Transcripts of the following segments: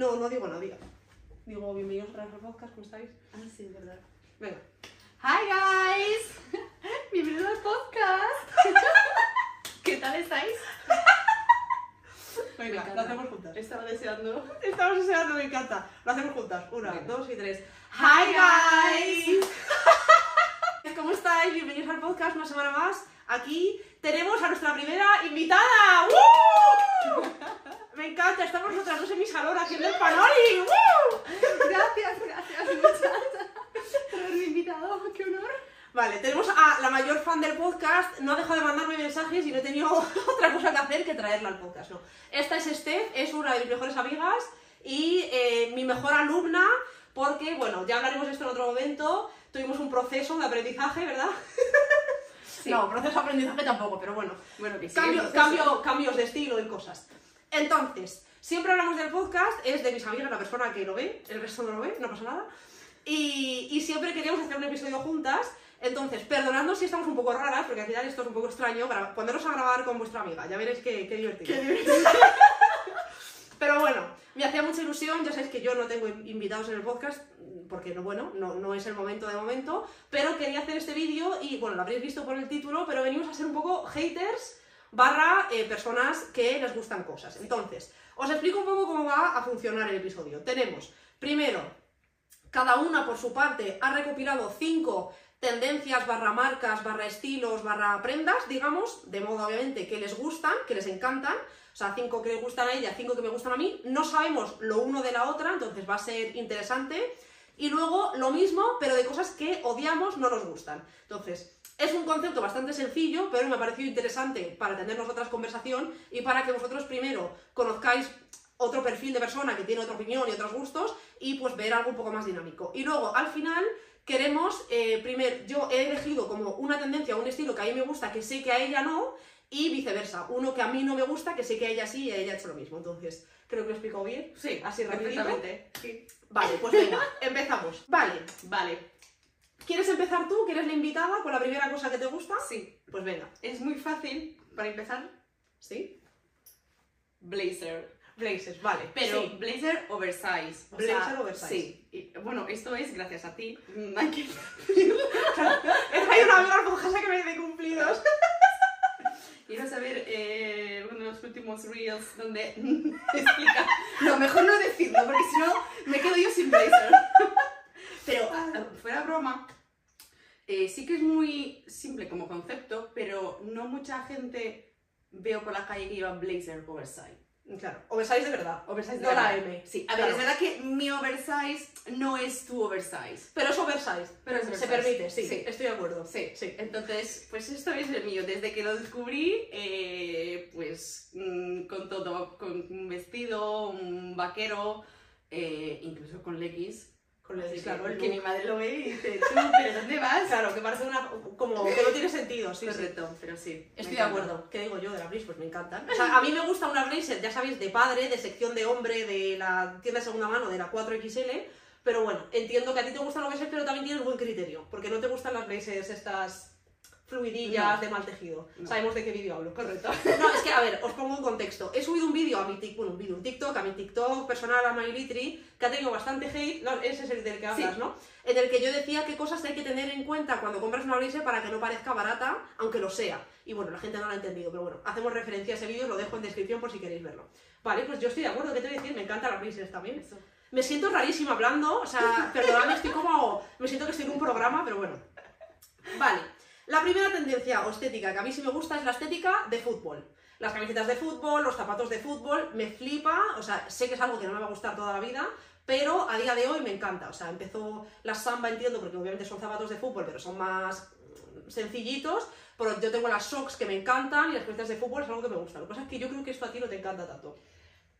No, no digo nada. Digo, bienvenidos otra vez al podcast, ¿cómo estáis? Ah, sí, es verdad. Venga. Hi guys! Bienvenidos al podcast. ¿Qué tal estáis? Venga, lo hacemos juntas. Estaba deseando. Estamos deseando, me encanta. Lo hacemos juntas. Una, Venga. dos y tres. Hi guys! ¿Cómo estáis? Bienvenidos al podcast una semana más. Aquí tenemos a nuestra primera invitada. ¡Woo! Me encanta, estamos nosotras dos en mi salón haciendo el panoli. ¡Woo! Gracias, gracias, muchas. Por haberme invitado, qué honor. Vale, tenemos a la mayor fan del podcast. No ha dejado de mandarme mensajes y no he tenido otra cosa que hacer que traerla al podcast. No. Esta es Steph, es una de mis mejores amigas y eh, mi mejor alumna. Porque, bueno, ya hablaremos de esto en otro momento. Tuvimos un proceso de aprendizaje, ¿verdad? Sí. No, proceso de aprendizaje tampoco, pero bueno. Bueno, que sí. Cambio- entonces- cambio- cambios de estilo y cosas. Entonces, siempre hablamos del podcast, es de mis amigas, la persona que lo ve, el resto no lo ve, no pasa nada. Y, y siempre queríamos hacer un episodio juntas. Entonces, perdonadnos si estamos un poco raras, porque al final esto es un poco extraño, para ponernos a grabar con vuestra amiga. Ya veréis qué, qué divertido. Qué divertido. Pero bueno, me hacía mucha ilusión, ya sabéis que yo no tengo in- invitados en el podcast, porque no, bueno, no, no es el momento de momento, pero quería hacer este vídeo y, bueno, lo habréis visto por el título, pero venimos a ser un poco haters barra eh, personas que les gustan cosas. Entonces, os explico un poco cómo va a funcionar el episodio. Tenemos, primero, cada una por su parte ha recopilado cinco tendencias barra marcas, barra estilos, barra prendas, digamos, de modo obviamente que les gustan, que les encantan, o sea, cinco que les gustan a ella, cinco que me gustan a mí, no sabemos lo uno de la otra, entonces va a ser interesante. Y luego lo mismo, pero de cosas que odiamos, no nos gustan. Entonces, es un concepto bastante sencillo, pero me ha parecido interesante para tener nosotras conversación y para que vosotros primero conozcáis otro perfil de persona que tiene otra opinión y otros gustos y pues ver algo un poco más dinámico. Y luego, al final, queremos, eh, primero, yo he elegido como una tendencia o un estilo que a mí me gusta, que sé que a ella no, y viceversa, uno que a mí no me gusta, que sé que a ella sí y a ella ha hecho lo mismo. Entonces, creo que lo he explicado bien. Sí, Así perfectamente. Sí. Vale, pues venga, empezamos. Vale, Vale, ¿quieres empezar tú, que eres la invitada, con la primera cosa que te gusta? sí. Pues venga, Es muy fácil, para empezar, ¿sí? blazer. Blazers, vale. Pero sí. blazer oversize. o Blazer sea, oversize. Sí. Y, bueno, esto es gracias a ti. Mm, hay que- traído una amiga que me dé cumplidos. Quiero saber eh, uno de los últimos reels donde explica. No, mejor no decirlo, porque si no me quedo yo sin blazer. Pero ah, fuera broma, eh, sí que es muy simple como concepto, pero no mucha gente veo por la calle que lleva blazer oversize. Claro, oversize de verdad. Oversize de No la verdad. M. Sí, a Claro. ver, es verdad que mi oversize no es tu oversize. Pero es oversize. Pero es Se oversize. permite, sí, Sí. estoy de acuerdo. Sí, Sí. Entonces, pues esto es el mío. Desde que lo descubrí, eh, pues mm, con todo, con un vestido, un vaquero, eh, incluso con leggings. Con claro, que, el que mi madre lo ve y dice, tú, ¿pero dónde vas? Claro, que parece una. como que no tiene sentido, sí, sí. Correcto, pero sí. Estoy de acuerdo. ¿Qué digo yo de la blazer? Pues me encantan. O sea, a mí me gusta una blazer, ya sabéis, de padre, de sección de hombre, de la tienda de segunda mano, de la 4XL. Pero bueno, entiendo que a ti te gustan los blazers, pero también tienes buen criterio. Porque no te gustan las blazers estas fluidillas No. de mal tejido. No. Sabemos de qué vídeo hablo. Correcto. No, es que, a ver, os pongo un contexto. He subido un vídeo a mi TikTok, bueno, un vídeo, un TikTok, a mi TikTok personal, a MyLitry, que ha tenido bastante hate. No, ese es el del que hablas, Sí. ¿no? En el que yo decía qué cosas hay que tener en cuenta cuando compras una blazer para que no parezca barata, aunque lo sea. Y bueno, la gente no lo ha entendido, pero bueno, hacemos referencia a ese vídeo, lo dejo en descripción por si queréis verlo. Vale, pues yo estoy de acuerdo, ¿qué te voy a decir? Me encantan las blazers también. Eso. Me siento rarísima hablando, o sea, perdonadme, estoy como. Me siento que estoy en un programa, pero bueno. Vale. La primera tendencia o estética que a mí sí me gusta es la estética de fútbol. Las camisetas de fútbol, los zapatos de fútbol, me flipa, o sea, sé que es algo que no me va a gustar toda la vida, pero a día de hoy me encanta. O sea, empezó la samba, entiendo, porque obviamente son zapatos de fútbol, pero son más sencillitos, pero yo tengo las socks que me encantan y las camisetas de fútbol es algo que me gusta. Lo que pasa es que yo creo que esto a ti no te encanta tanto.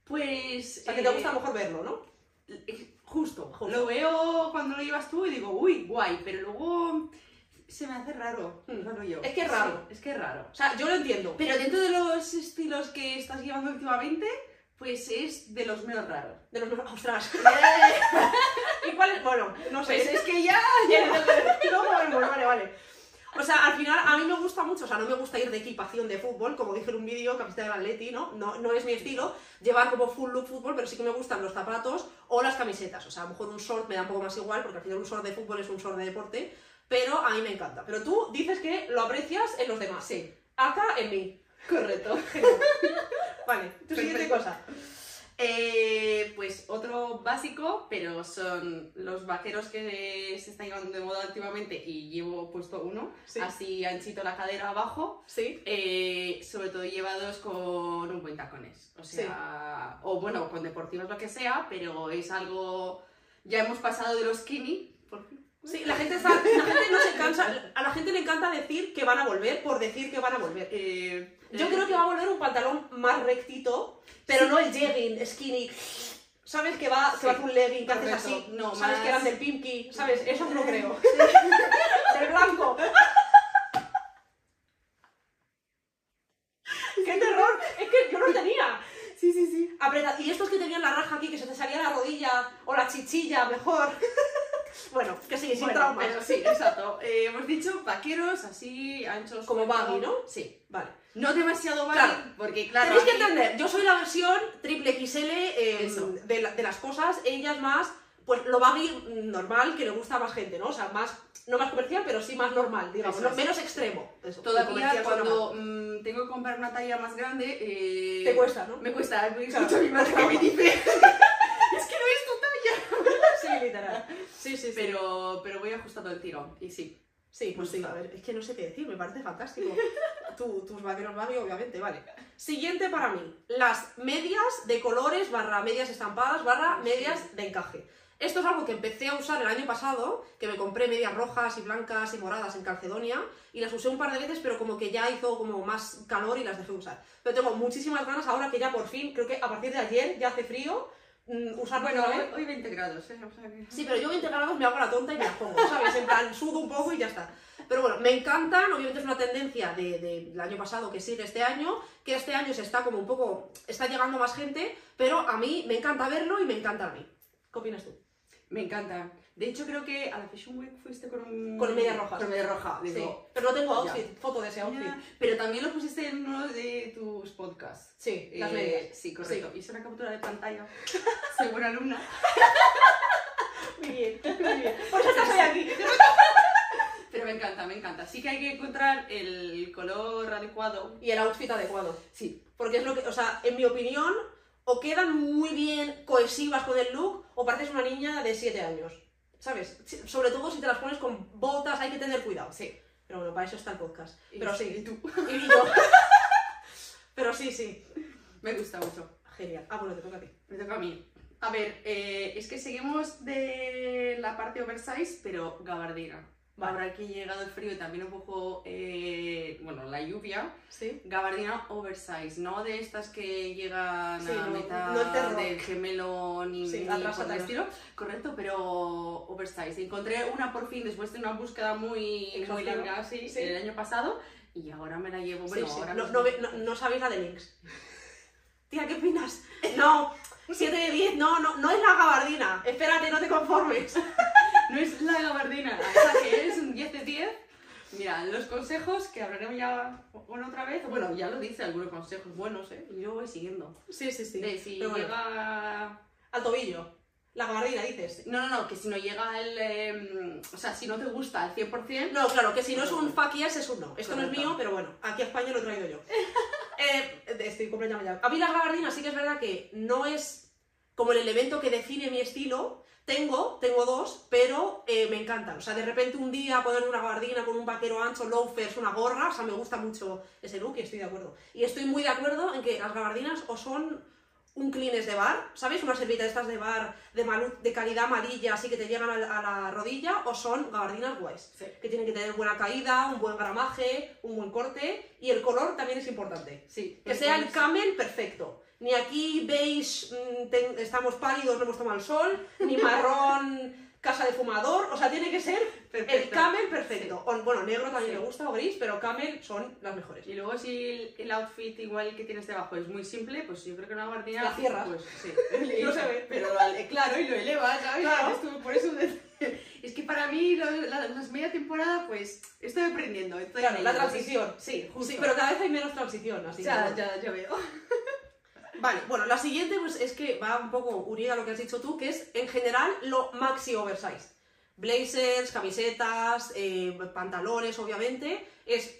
Pues. O sea, que te eh, gusta a lo mejor verlo, ¿no? eh, Justo, Justo. Lo veo cuando lo llevas tú y digo, uy, guay, pero luego se me hace raro. Mm. Solo yo. Es que es raro. Sí, es que es raro. O sea, yo lo entiendo. Pero dentro de los estilos que estás llevando últimamente, pues es de los menos raros. De los ¡Ostras! ¿Y cuál es? Bueno, no sé. Pues es que ya. Luego vemos, vale, vale. O sea, al final a mí me gusta mucho, o sea, no me gusta ir de equipación de fútbol, como dije en un vídeo, camiseta del Atleti, ¿no? ¿no? No es mi estilo llevar como full look fútbol, pero sí que me gustan los zapatos o las camisetas. O sea, a lo mejor un short me da un poco más igual, porque al final un short de fútbol es un short de deporte, pero a mí me encanta. Pero tú dices que lo aprecias en los demás. Sí, Acá en mí. correcto. Vale, tu siguiente cosa. Eh, pues otro básico, pero son los vaqueros que se están llevando de moda últimamente y llevo puesto uno, Sí. así anchito la cadera abajo, Sí. eh, sobre todo llevados con un buen tacones. O sea, o bueno, con deportivos lo que sea, pero es algo... Ya hemos pasado de los skinny, por fin. Sí, la gente, está, la gente no se cansa, a la gente le encanta decir que van a volver por decir que van a volver. Eh, Yo eh, creo que va a volver un pantalón más rectito, pero no el jegging, skinny. ¿Sabes que va, que va Sí, con un legging, que haces así? No, ¿Sabes más- que eran del Pimki? ¿Sabes? Eso no creo. del blanco. ¡Qué terror! Es que yo no tenía. Sí, sí, sí. Apreta- Y estos que tenían la raja aquí, que se te salía la rodilla o la chichilla, mejor. Bueno, que sí, sin Bueno, traumas. pero sí, exacto. Eh, hemos dicho vaqueros así anchos. Como baggy, ¿no? Sí. Vale. No demasiado baggy, Claro. porque claro. Tenéis que aquí- entender, yo soy la versión triple XL eh, Eso. de, la- de las cosas, ella es más, pues lo baggy normal que le gusta a más gente, ¿no? O sea, más, no más comercial, pero sí más normal, digamos, ¿no? menos extremo. Eso, Todavía cuando mm, tengo que comprar una talla más grande. eh. Te cuesta, ¿no? Me cuesta, escucho a mi madre que me dice. es que no es tu talla. Sí, literal. Sí, sí, sí. Pero, pero voy ajustando el tiro, y sí. Sí, pues sí, a gusta. ver, es que no sé qué decir, me parece fantástico. Tú, tus vaqueros baggy, obviamente, vale. Siguiente para mí, las medias de colores barra medias estampadas barra medias de encaje. Esto es algo que empecé a usar el año pasado, que me compré medias rojas y blancas y moradas en Calcedonia y las usé un par de veces, pero como que ya hizo como más calor y las dejé usar. Pero tengo muchísimas ganas ahora que ya por fin, creo que a partir de ayer ya hace frío, usar Bueno, otra hoy, hoy 20 grados, ¿eh? O sea que... Sí, pero yo 20 grados me hago la tonta y me las pongo, ¿sabes? En plan, sudo un poco y ya está. Pero bueno, me encantan, obviamente es una tendencia de- de- del año pasado que sigue este año, que este año se está como un poco, está llegando más gente, pero a mí me encanta verlo y me encanta a mí. ¿Qué opinas tú? Me encanta. De hecho, creo que a la Fashion Week fuiste con un... Con medias rojas. Con media roja, Sí, digo. pero no tengo ya. outfit, foto de ese outfit. Ya, Pero también lo pusiste en uno de tus podcasts. Sí, las Eh, medias. Sí, correcto. Hice una captura de pantalla. Soy buena alumna. Muy bien, muy bien. Por eso estoy aquí. Pero me encanta, me encanta. Sí que hay que encontrar el color adecuado. Y el outfit adecuado. Sí, Porque es lo que, o sea, en mi opinión, o quedan muy bien cohesivas con el look, o pareces una niña de 7 años. ¿Sabes? Sobre todo si te las pones con botas, hay que tener cuidado. sí. Pero bueno, para eso está el podcast. Y- Pero Y sí, tú. y yo. Pero sí, sí. Me gusta mucho. Genial. Ah, bueno, te toca a ti. Me toca a mí. A ver, eh, es que seguimos de la parte oversize, pero gabardina. Ahora que llegado el frío y también un poco, eh, bueno, la lluvia, Sí. gabardina oversize, no de estas que llegan Sí, a no- mitad no del gemelo ni, Sí, ni atrás, estilo. Correcto, pero oversize. Encontré una por fin después de una búsqueda muy, muy larga Sí. el año pasado y ahora me la llevo. Bueno, ahora No, no- no sabéis la de Links. Tía, ¿qué opinas? No, 7 de 10, no, no, no es la gabardina. Espérate, no te conformes. No es la gabardina, o sea que es un 10 de 10. Mira, los consejos que hablaremos ya una otra vez, bueno, ya lo dice algunos consejos buenos, ¿eh? Y yo voy siguiendo. Sí, sí, sí. De si Pero bueno, llega... al tobillo. La gabardina, dices. No, no, no, que si no llega el... eh, o sea, si no te gusta al 100%... No, claro, que si no es un fuck yes, es un no. Esto no es Correcto. mío, pero bueno, aquí a España lo he traído yo. Eh, estoy completamente ya. A mí las gabardinas sí que es verdad que no es como el elemento que define mi estilo. Tengo, tengo dos, pero eh, me encantan. O sea, de repente un día ponerme una gabardina con un vaquero ancho, loafers, una gorra, o sea, me gusta mucho ese look y estoy de acuerdo. Y estoy muy de acuerdo en que las gabardinas o son un clines de bar, ¿sabes? Una servilleta de estas de bar de, malu- de calidad amarilla, así que te llegan a la, a la rodilla, o son gabardinas guays Sí, que tienen que tener buena caída, un buen gramaje, un buen corte y el color también es importante. sí. Que sea el camel perfecto. Ni aquí beige, mm, ten- estamos pálidos, no hemos tomado el sol, ni marrón, casa de fumador, o sea, tiene que ser el camel perfecto. O, bueno, negro también me gusta o gris, pero camel son las mejores. Y luego si el, outfit igual que tienes debajo es muy simple, pues yo creo que una gabardina... La cierras. Pues sí. No se ve. Pero claro, y lo elevas, ¿sabes? Claro. Esto- por eso... Es que para mí lo- la, las media temporada, pues estoy aprendiendo. Estoy Claro, la transición. Sí, justo. Sí, pero cada vez hay menos transición, así Ya, ya, ya veo. Vale, bueno, la siguiente pues es que va un poco unida a lo que has dicho tú, que es en general lo maxi oversize. Blazers, camisetas, eh, pantalones, obviamente. Es.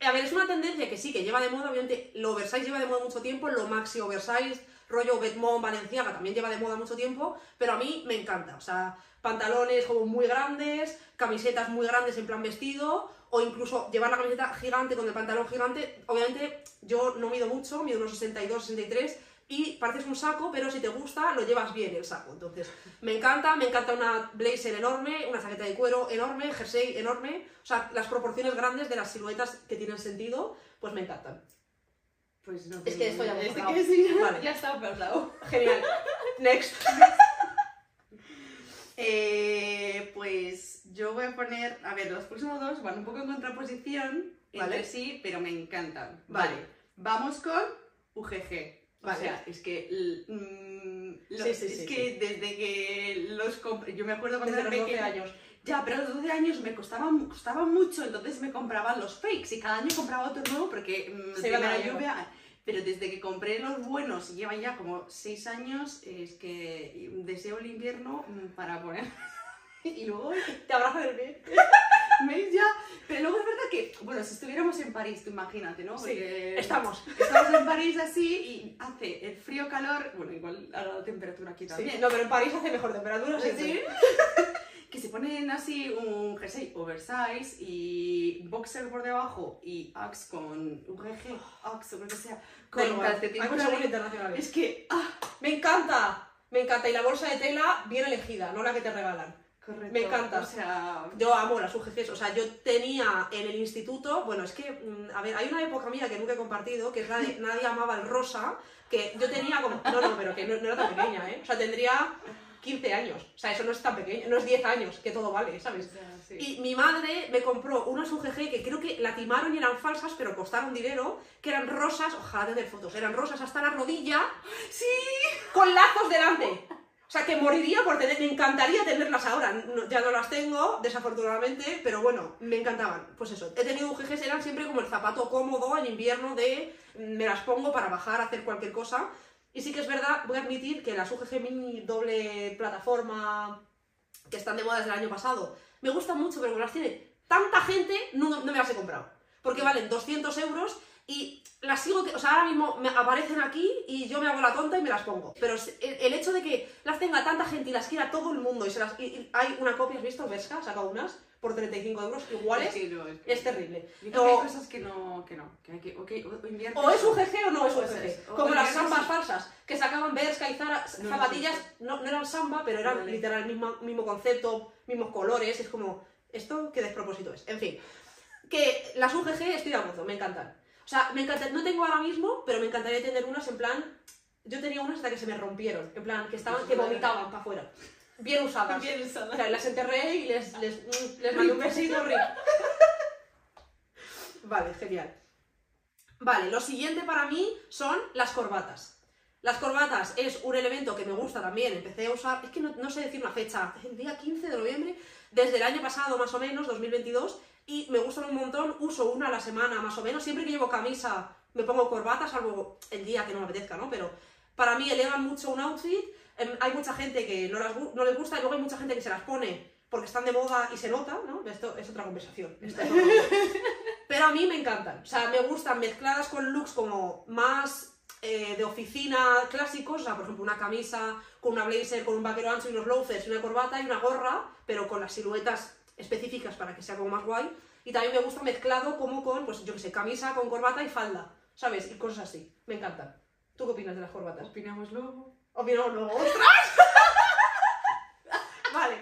A ver, es una tendencia que sí, que lleva de moda, obviamente, lo oversize lleva de moda mucho tiempo, lo maxi oversize, rollo Betmont, Valenciaga también lleva de moda mucho tiempo, pero a mí me encanta. O sea, pantalones como muy grandes, camisetas muy grandes en plan vestido, o incluso llevar la camiseta gigante con el pantalón gigante. Obviamente, yo no mido mucho, mido unos 62, 63, y pareces un saco, pero si te gusta, lo llevas bien el saco. Entonces, me encanta, me encanta una blazer enorme, una chaqueta de cuero enorme, jersey enorme, o sea, las proporciones grandes de las siluetas que tienen sentido, pues me encantan. Pues no. Es que esto ya Es que sí, Vale. ya está hablado. Genial. Next. Eh, pues yo voy a poner, a ver, los próximos dos van un poco en contraposición Vale. entre sí, pero me encantan. Vale. vamos con UGG. O Vale. sea, es que, mm, lo- Sí, sí, es sí, que desde que los compré, yo me acuerdo cuando Desde era los 12 pequeña, años. Ya, pero a los 12 años me costaban, costaban mucho, entonces me compraban los fakes y cada año compraba otro nuevo porque mm, Se iba la lluvia. Pero desde que compré los buenos y llevan ya como 6 años, es que deseo el invierno mm, para poner. y luego Te abrazo del pie. ¿Veis ya? Pero luego es verdad que, bueno, si estuviéramos en París, tú imagínate, ¿no? Sí, estamos. Estamos en París así y hace el frío, calor, bueno, igual a la temperatura aquí Sí. también. No, pero en París hace mejor temperatura, sí. Que se ponen así un jersey oversize y boxer por debajo y Axe con UGG, Axe o lo que sea, con arriba. internacionales. Es que, ah, Me encanta. Me encanta. Y la bolsa de tela bien elegida, no la que te regalan. correcto. Me encanta. O sea, Yo amo las UGGs, o sea, yo tenía en el instituto, bueno, es que, mm, a ver, hay una época mía que nunca he compartido, que es la de nadie amaba el rosa, que yo tenía como, no, no, pero que no, no era tan pequeña, ¿eh? O sea, tendría 15 años, o sea, eso no es tan pequeño, no es 10 años, que todo vale, ¿sabes? sí. Y mi madre me compró unas UGG que creo que la timaron y eran falsas, pero costaron dinero, que eran rosas, ojalá tener fotos, eran rosas hasta la rodilla, Sí, con lazos delante. O sea, que moriría por tener, me encantaría tenerlas ahora. No- ya no las tengo, desafortunadamente, pero bueno, me encantaban. Pues eso, he tenido UGGs, eran siempre como el zapato cómodo en invierno de me las pongo para bajar, hacer cualquier cosa. Y sí que es verdad, voy a admitir que las UGG mini doble plataforma que están de moda desde el año pasado, me gustan mucho, pero como las tiene tanta gente, no, no me las he comprado. Porque valen 200 euros y las sigo, que, o sea, ahora mismo me aparecen aquí y yo me hago la tonta y me las pongo. Pero el, el hecho de que las tenga tanta gente y las quiera todo el mundo y, se las, y- y hay una copia, ¿has visto? Ha sacado unas por 35 euros iguales, Sí, no, es, que- es terrible. Yo que O- hay cosas que no, que no, que hay que, ok, o, o inviertes O es UGG o no es UGG. es. O Como las sambas falsas, que sacaban Berska y Zara, No, zapatillas, no, no eran samba, pero eran Vale. literal el mismo, mismo concepto, mismos colores, es como, ¿esto qué despropósito es? En fin, que las UGG estoy de acuerdo, me encantan. O sea, me encanta, no tengo ahora mismo, pero me encantaría tener unas en plan, yo tenía unas hasta que se me rompieron, en plan, que estaban, que vomitaban para afuera. Bien usadas. Bien usada. O sea, las enterré y les, les, mm, les mandé un besito, Rip. Vale, genial. Vale, lo siguiente para mí son las corbatas. Las corbatas es un elemento que me gusta también, empecé a usar, es que no, no sé decir una fecha, el día 15 de noviembre, desde el año pasado más o menos, 2022, y me gustan un montón, uso una a la semana más o menos, siempre que llevo camisa me pongo corbata, salvo el día que no me apetezca, ¿no? Pero para mí elevan mucho un outfit, Em, hay mucha gente que no, las no les gusta y luego hay mucha gente que se las pone porque están de moda y se nota, ¿no? Esto es otra conversación. esto es otra. Pero a mí me encantan. O sea, me gustan mezcladas con looks como más eh, de oficina clásicos. O sea, por ejemplo, una camisa con una blazer, con un vaquero ancho y unos loafers y una corbata y una gorra, pero con las siluetas específicas para que sea como más guay. Y también me gusta mezclado como con, pues yo qué sé, camisa con corbata y falda, ¿sabes? Y cosas así. Me encantan. ¿Tú qué opinas de las corbatas? Opinamos luego. Opinamos luego. ¡Ostras! vale.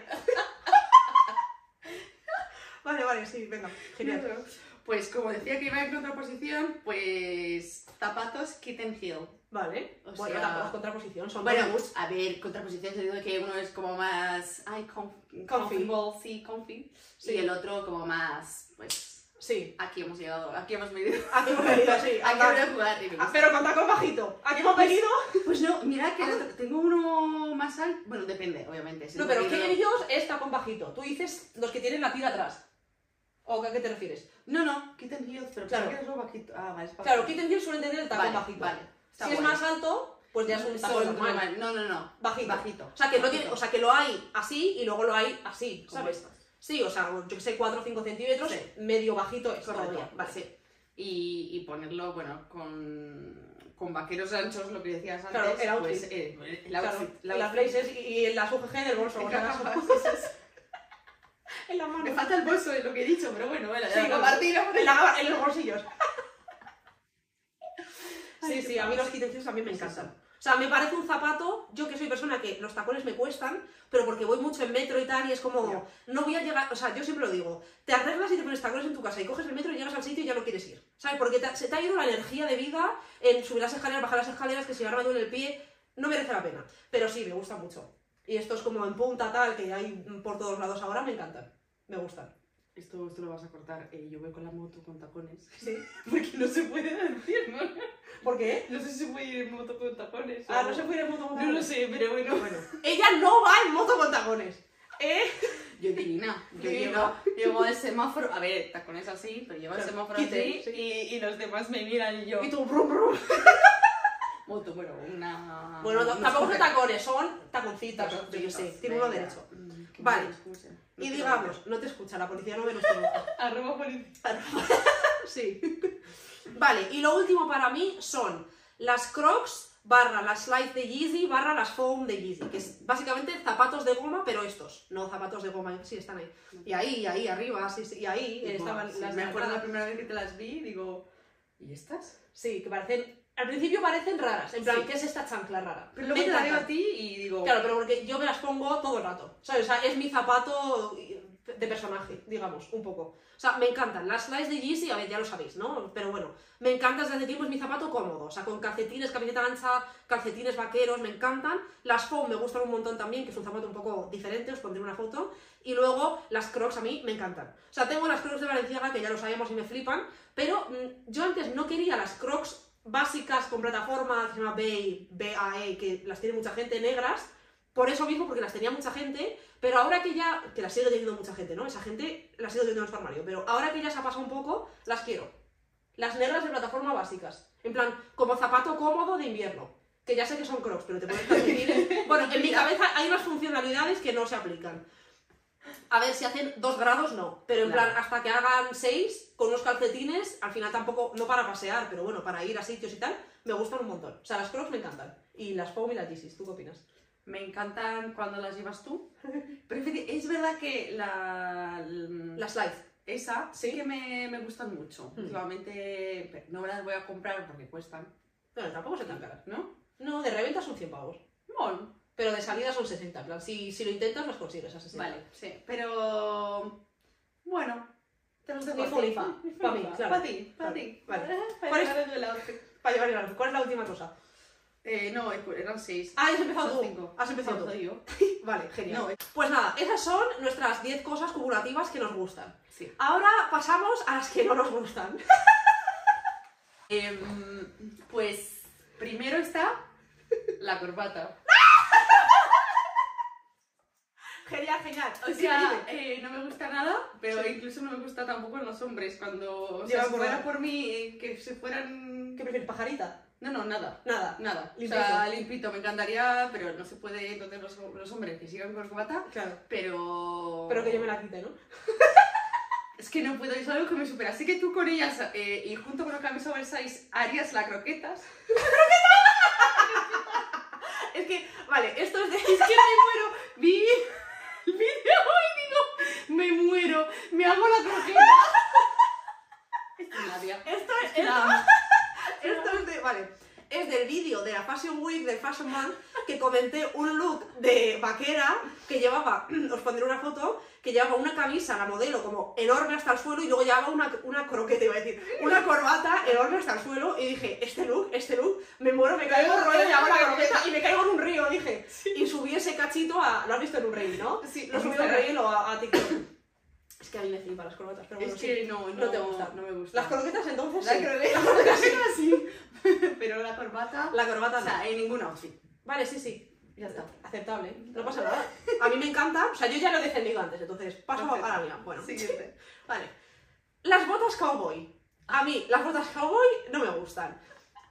vale, vale, sí, venga. Genial. Pues como decía que iba en contraposición, pues zapatos Kitten Hill. Vale. O bueno, sea- tampoco es contraposición, son Bueno, a ver, contraposición se dice que uno es como más ay, com- Comfy. comfortable, sí, comfy, Sí. y el otro como más, pues, Sí. Aquí hemos llegado, aquí hemos venido. Aquí hemos venido, sí. Aquí jugar me Ah. Pero con tacón bajito. Aquí hemos venido. Pues no, mira que tengo uno más alto. Bueno, depende, obviamente. si No, pero poquito- ellos es tacón bajito. Tú dices los que tienen la tira atrás. ¿O a qué te refieres? No, no, Kitten Heels, pero Claro. que lo bajito. Ah, vale, es bajito. Claro, Kitten Heels suelen tener el tacón Vale, bajito. vale, Si es más alto, pues ya es un tacón normal. No, no, no. Bajito. Bajito. O sea, que no Bajito. tiene, o sea, que lo hay así y luego lo hay así, Como ¿sabes? estos. Sí, o sea, yo que sé, 4 o 5 centímetros, Sí. medio bajito es Correcto, todavía. Vale. sí. Y, y ponerlo, bueno, con, con vaqueros anchos, lo que decías antes. Claro, el outfit. Pues, eh, el Claro, outfit. el las outfit. blazers y, y las UGG en el bolso. Sí, sí, sí. En la mano. Me falta el bolso de lo que he dicho, pero bueno, bueno, Sí, ya no, compartir. en, la- en los bolsillos. Ay, Sí, qué sí, a mí los a mí me encantan. O sea, me parece un zapato, yo que soy persona que los tacones me cuestan, pero porque voy mucho en metro y tal, y es como, no voy a llegar, o sea, yo siempre lo digo, te arreglas y te pones tacones en tu casa y coges el metro y llegas al sitio y ya no quieres ir, ¿sabes? Porque te- se te ha ido la energía de vida en subir las escaleras, bajar las escaleras, que si ahora me duele el pie, no merece la pena. Pero sí, me gusta mucho. Y estos como en punta tal, que hay por todos lados ahora, me encantan, me gustan. Esto, esto lo vas a cortar. Eh, yo voy con la moto con tacones. Sí. Porque no se puede decir, ¿no? ¿Por qué? No sé si se puede ir en moto con tacones. Ah, o- no se puede ir en moto con No lo tacones. sé, pero bueno. Bueno, ella no va en moto con tacones. ¿Eh? Yo divina. Yo llego, llego al semáforo. A ver, tacones así, pero llego al semáforo así sí. y, y los demás me miran y yo. Y tú, brum, brum. Moto, bueno, una. Bueno, tampoco son tacones, son taconcitas, yo taconcitos, qué sé, tiene uno derecho. Mm, Vale. Y digamos, no te escucha, la policía no ve nuestro se- Arroba policía. Sí. Vale, y lo último para mí son las crocs barra las slides de Yeezy barra las foam de Yeezy, que es básicamente zapatos de goma, pero estos, no zapatos de goma, sí, están ahí. Y ahí, y ahí, arriba, sí, sí, y ahí estaban sí, las Me acuerdo la primera vez que te las vi y digo. ¿Y estas? Sí, que parecen, al principio parecen raras, en plan, Sí. ¿qué es esta chancla rara? Pero Me te la veo encantan. a ti y digo. Claro, pero porque yo me las pongo todo el rato. ¿Sabes? O sea, es mi zapato de personaje, digamos, un poco. O sea, me encantan. Las slides de Yeezy, a ver, ya lo sabéis, ¿no? Pero bueno, me encanta desde hace tiempo, es mi zapato cómodo. O sea, con calcetines, camiseta ancha, calcetines vaqueros, me encantan. Las foam me gustan un montón también, que es un zapato un poco diferente, os pondré una foto. Y luego las crocs a mí me encantan. O sea, tengo las crocs de Valenciaga, que ya lo sabemos y me flipan, pero mm, yo antes no quería las crocs básicas con plataforma que se llama BAE, BAE, que las tiene mucha gente, negras, por eso mismo, porque las tenía mucha gente, pero ahora que ya, que las sigue teniendo mucha gente, ¿no? Esa gente las sigue teniendo en su armario, pero ahora que ya se ha pasado un poco, las quiero. Las negras de plataforma básicas. En plan, como zapato cómodo de invierno. Que ya sé que son crocs, pero te. Bueno, en mi cabeza hay unas funcionalidades que no se aplican. A ver, si hacen dos grados, no. Pero en Claro. plan, hasta que hagan seis, con unos calcetines, al final tampoco, no para pasear, pero bueno, para ir a sitios y tal, me gustan un montón. O sea, las crocs me encantan. Y las foam y las Yeezys, ¿tú qué opinas? Me encantan cuando las llevas tú. Pero es verdad que la. Las slides. Esa sí que me, me gustan mucho. Hmm. Últimamente no me las voy a comprar porque cuestan, Bueno, tampoco son tan caras. ¿no? No, de reventa son 100 pavos. Bueno, Pero de salida son 60. En plan, si, si lo intentas, las consigues a 60. vale, sí. Pero. Bueno, te los dejo Ni a fu ni ti. fa. Ni fu Pa' ni mí, claro. Pa' ti, pa' Claro, ti. vale. Para ¿Cuál es- llevar el outfit. Para llevar el outfit. ¿Cuál es la última cosa? Eh, no, eran seis. Ah, has empezado tú. cinco. Has empezado tú. yo. Vale, genial. No, eh. Pues nada, esas son nuestras 10 cosas cumulativas que nos gustan. Sí. Ahora pasamos a las que no nos gustan. Em, pues primero está la corbata. Genial, genial. O sea, eh, no me gusta nada, pero incluso no me gusta tampoco en los hombres. Cuando, o sea, si fuera por mí, eh, que se fueran... ¿Qué prefieres, pajarita? No, no, nada. Nada. Nada. Limpito. O sea, limpito, me encantaría, pero no se puede entonces los, los hombres que sigan con corbata, Claro. pero... Pero que yo me la quite, ¿no? Es que no puedo, es algo que me supera. Así que tú con ellas eh, y junto con la camisa oversize harías la croquetas. Es que, vale, esto es de... Es que me muero. Vi el vídeo y digo, me muero, me hago la croqueta. Esto es. Esto es de, vale, es del vídeo de la Fashion Week, del Fashion Month, que comenté un look de vaquera que llevaba, os pondré una foto, que llevaba una camisa, la modelo, como enorme hasta el suelo y luego llevaba una, una croqueta, iba a decir, una corbata enorme hasta el suelo y dije, este look, este look, me muero, me caigo rollo y hago la croqueta y me caigo en un río, dije. Y subí ese cachito a, lo has visto en un reel, ¿no? Sí, Lo subí a un reel o a, a TikTok. Es que a mí me flipan las corbatas, pero bueno, es sí. que no, no, no te gusta. No me gusta. Las croquetas entonces sí. Las croquetas sí. Pero la corbata. La corbata o no. sea, en ningún outfit. Vale, sí, sí. Ya está. Aceptable, ¿eh? no pasa nada. A mí me encanta, o sea, yo ya lo he defendido antes, entonces paso Perfecto. a la mía. Bueno, Siguiente. vale. Las botas cowboy. A mí, las botas cowboy no me gustan.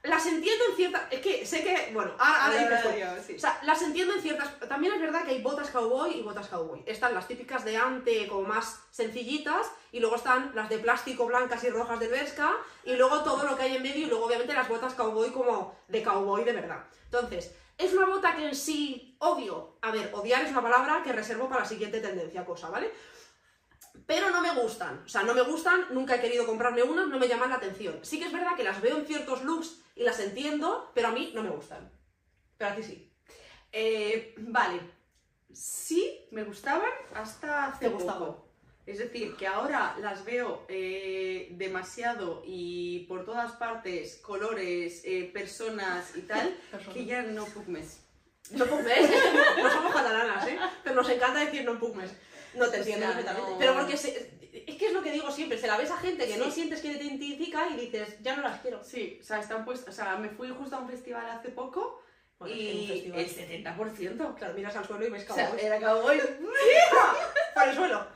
Las entiendo en ciertas. Es que sé que. Bueno, ahora, ahora tú. sí. O sea, las entiendo en ciertas. También es verdad que hay botas cowboy y botas cowboy. Están las típicas de ante, como más sencillitas, y luego están las de plástico blancas y rojas de Berska, y luego todo lo que hay en medio, y luego obviamente las botas cowboy como de cowboy de verdad. Entonces, es una bota que en sí odio. A ver, odiar es una palabra que reservo para la siguiente tendencia, cosa, ¿vale? Pero no me gustan. O sea, no me gustan, nunca he querido comprarme una, no me llaman la atención. Sí que es verdad que las veo en ciertos looks y las entiendo, pero a mí no me gustan. Pero a ti sí. Eh, vale. Sí, me gustaban hasta hace ¿Te poco. gustaban? Es decir, que ahora las veo eh, demasiado y por todas partes, colores, eh, personas y tal, que ya no pugmes. No pugmes, no somos catalanas, ¿eh? Pero nos encanta decir no pugmes. No te O entiendo sea, perfectamente. no- Pero porque se- es que es lo que digo siempre, se la ves a gente que no Sí. sientes que te identifica y dices, ya no las quiero. Sí, o sea, están puestas. O sea, me fui justo a un festival hace poco Bueno, es y el 70%. Claro, miras al suelo y ves O sea, cowboys. era cowboy. Por el suelo.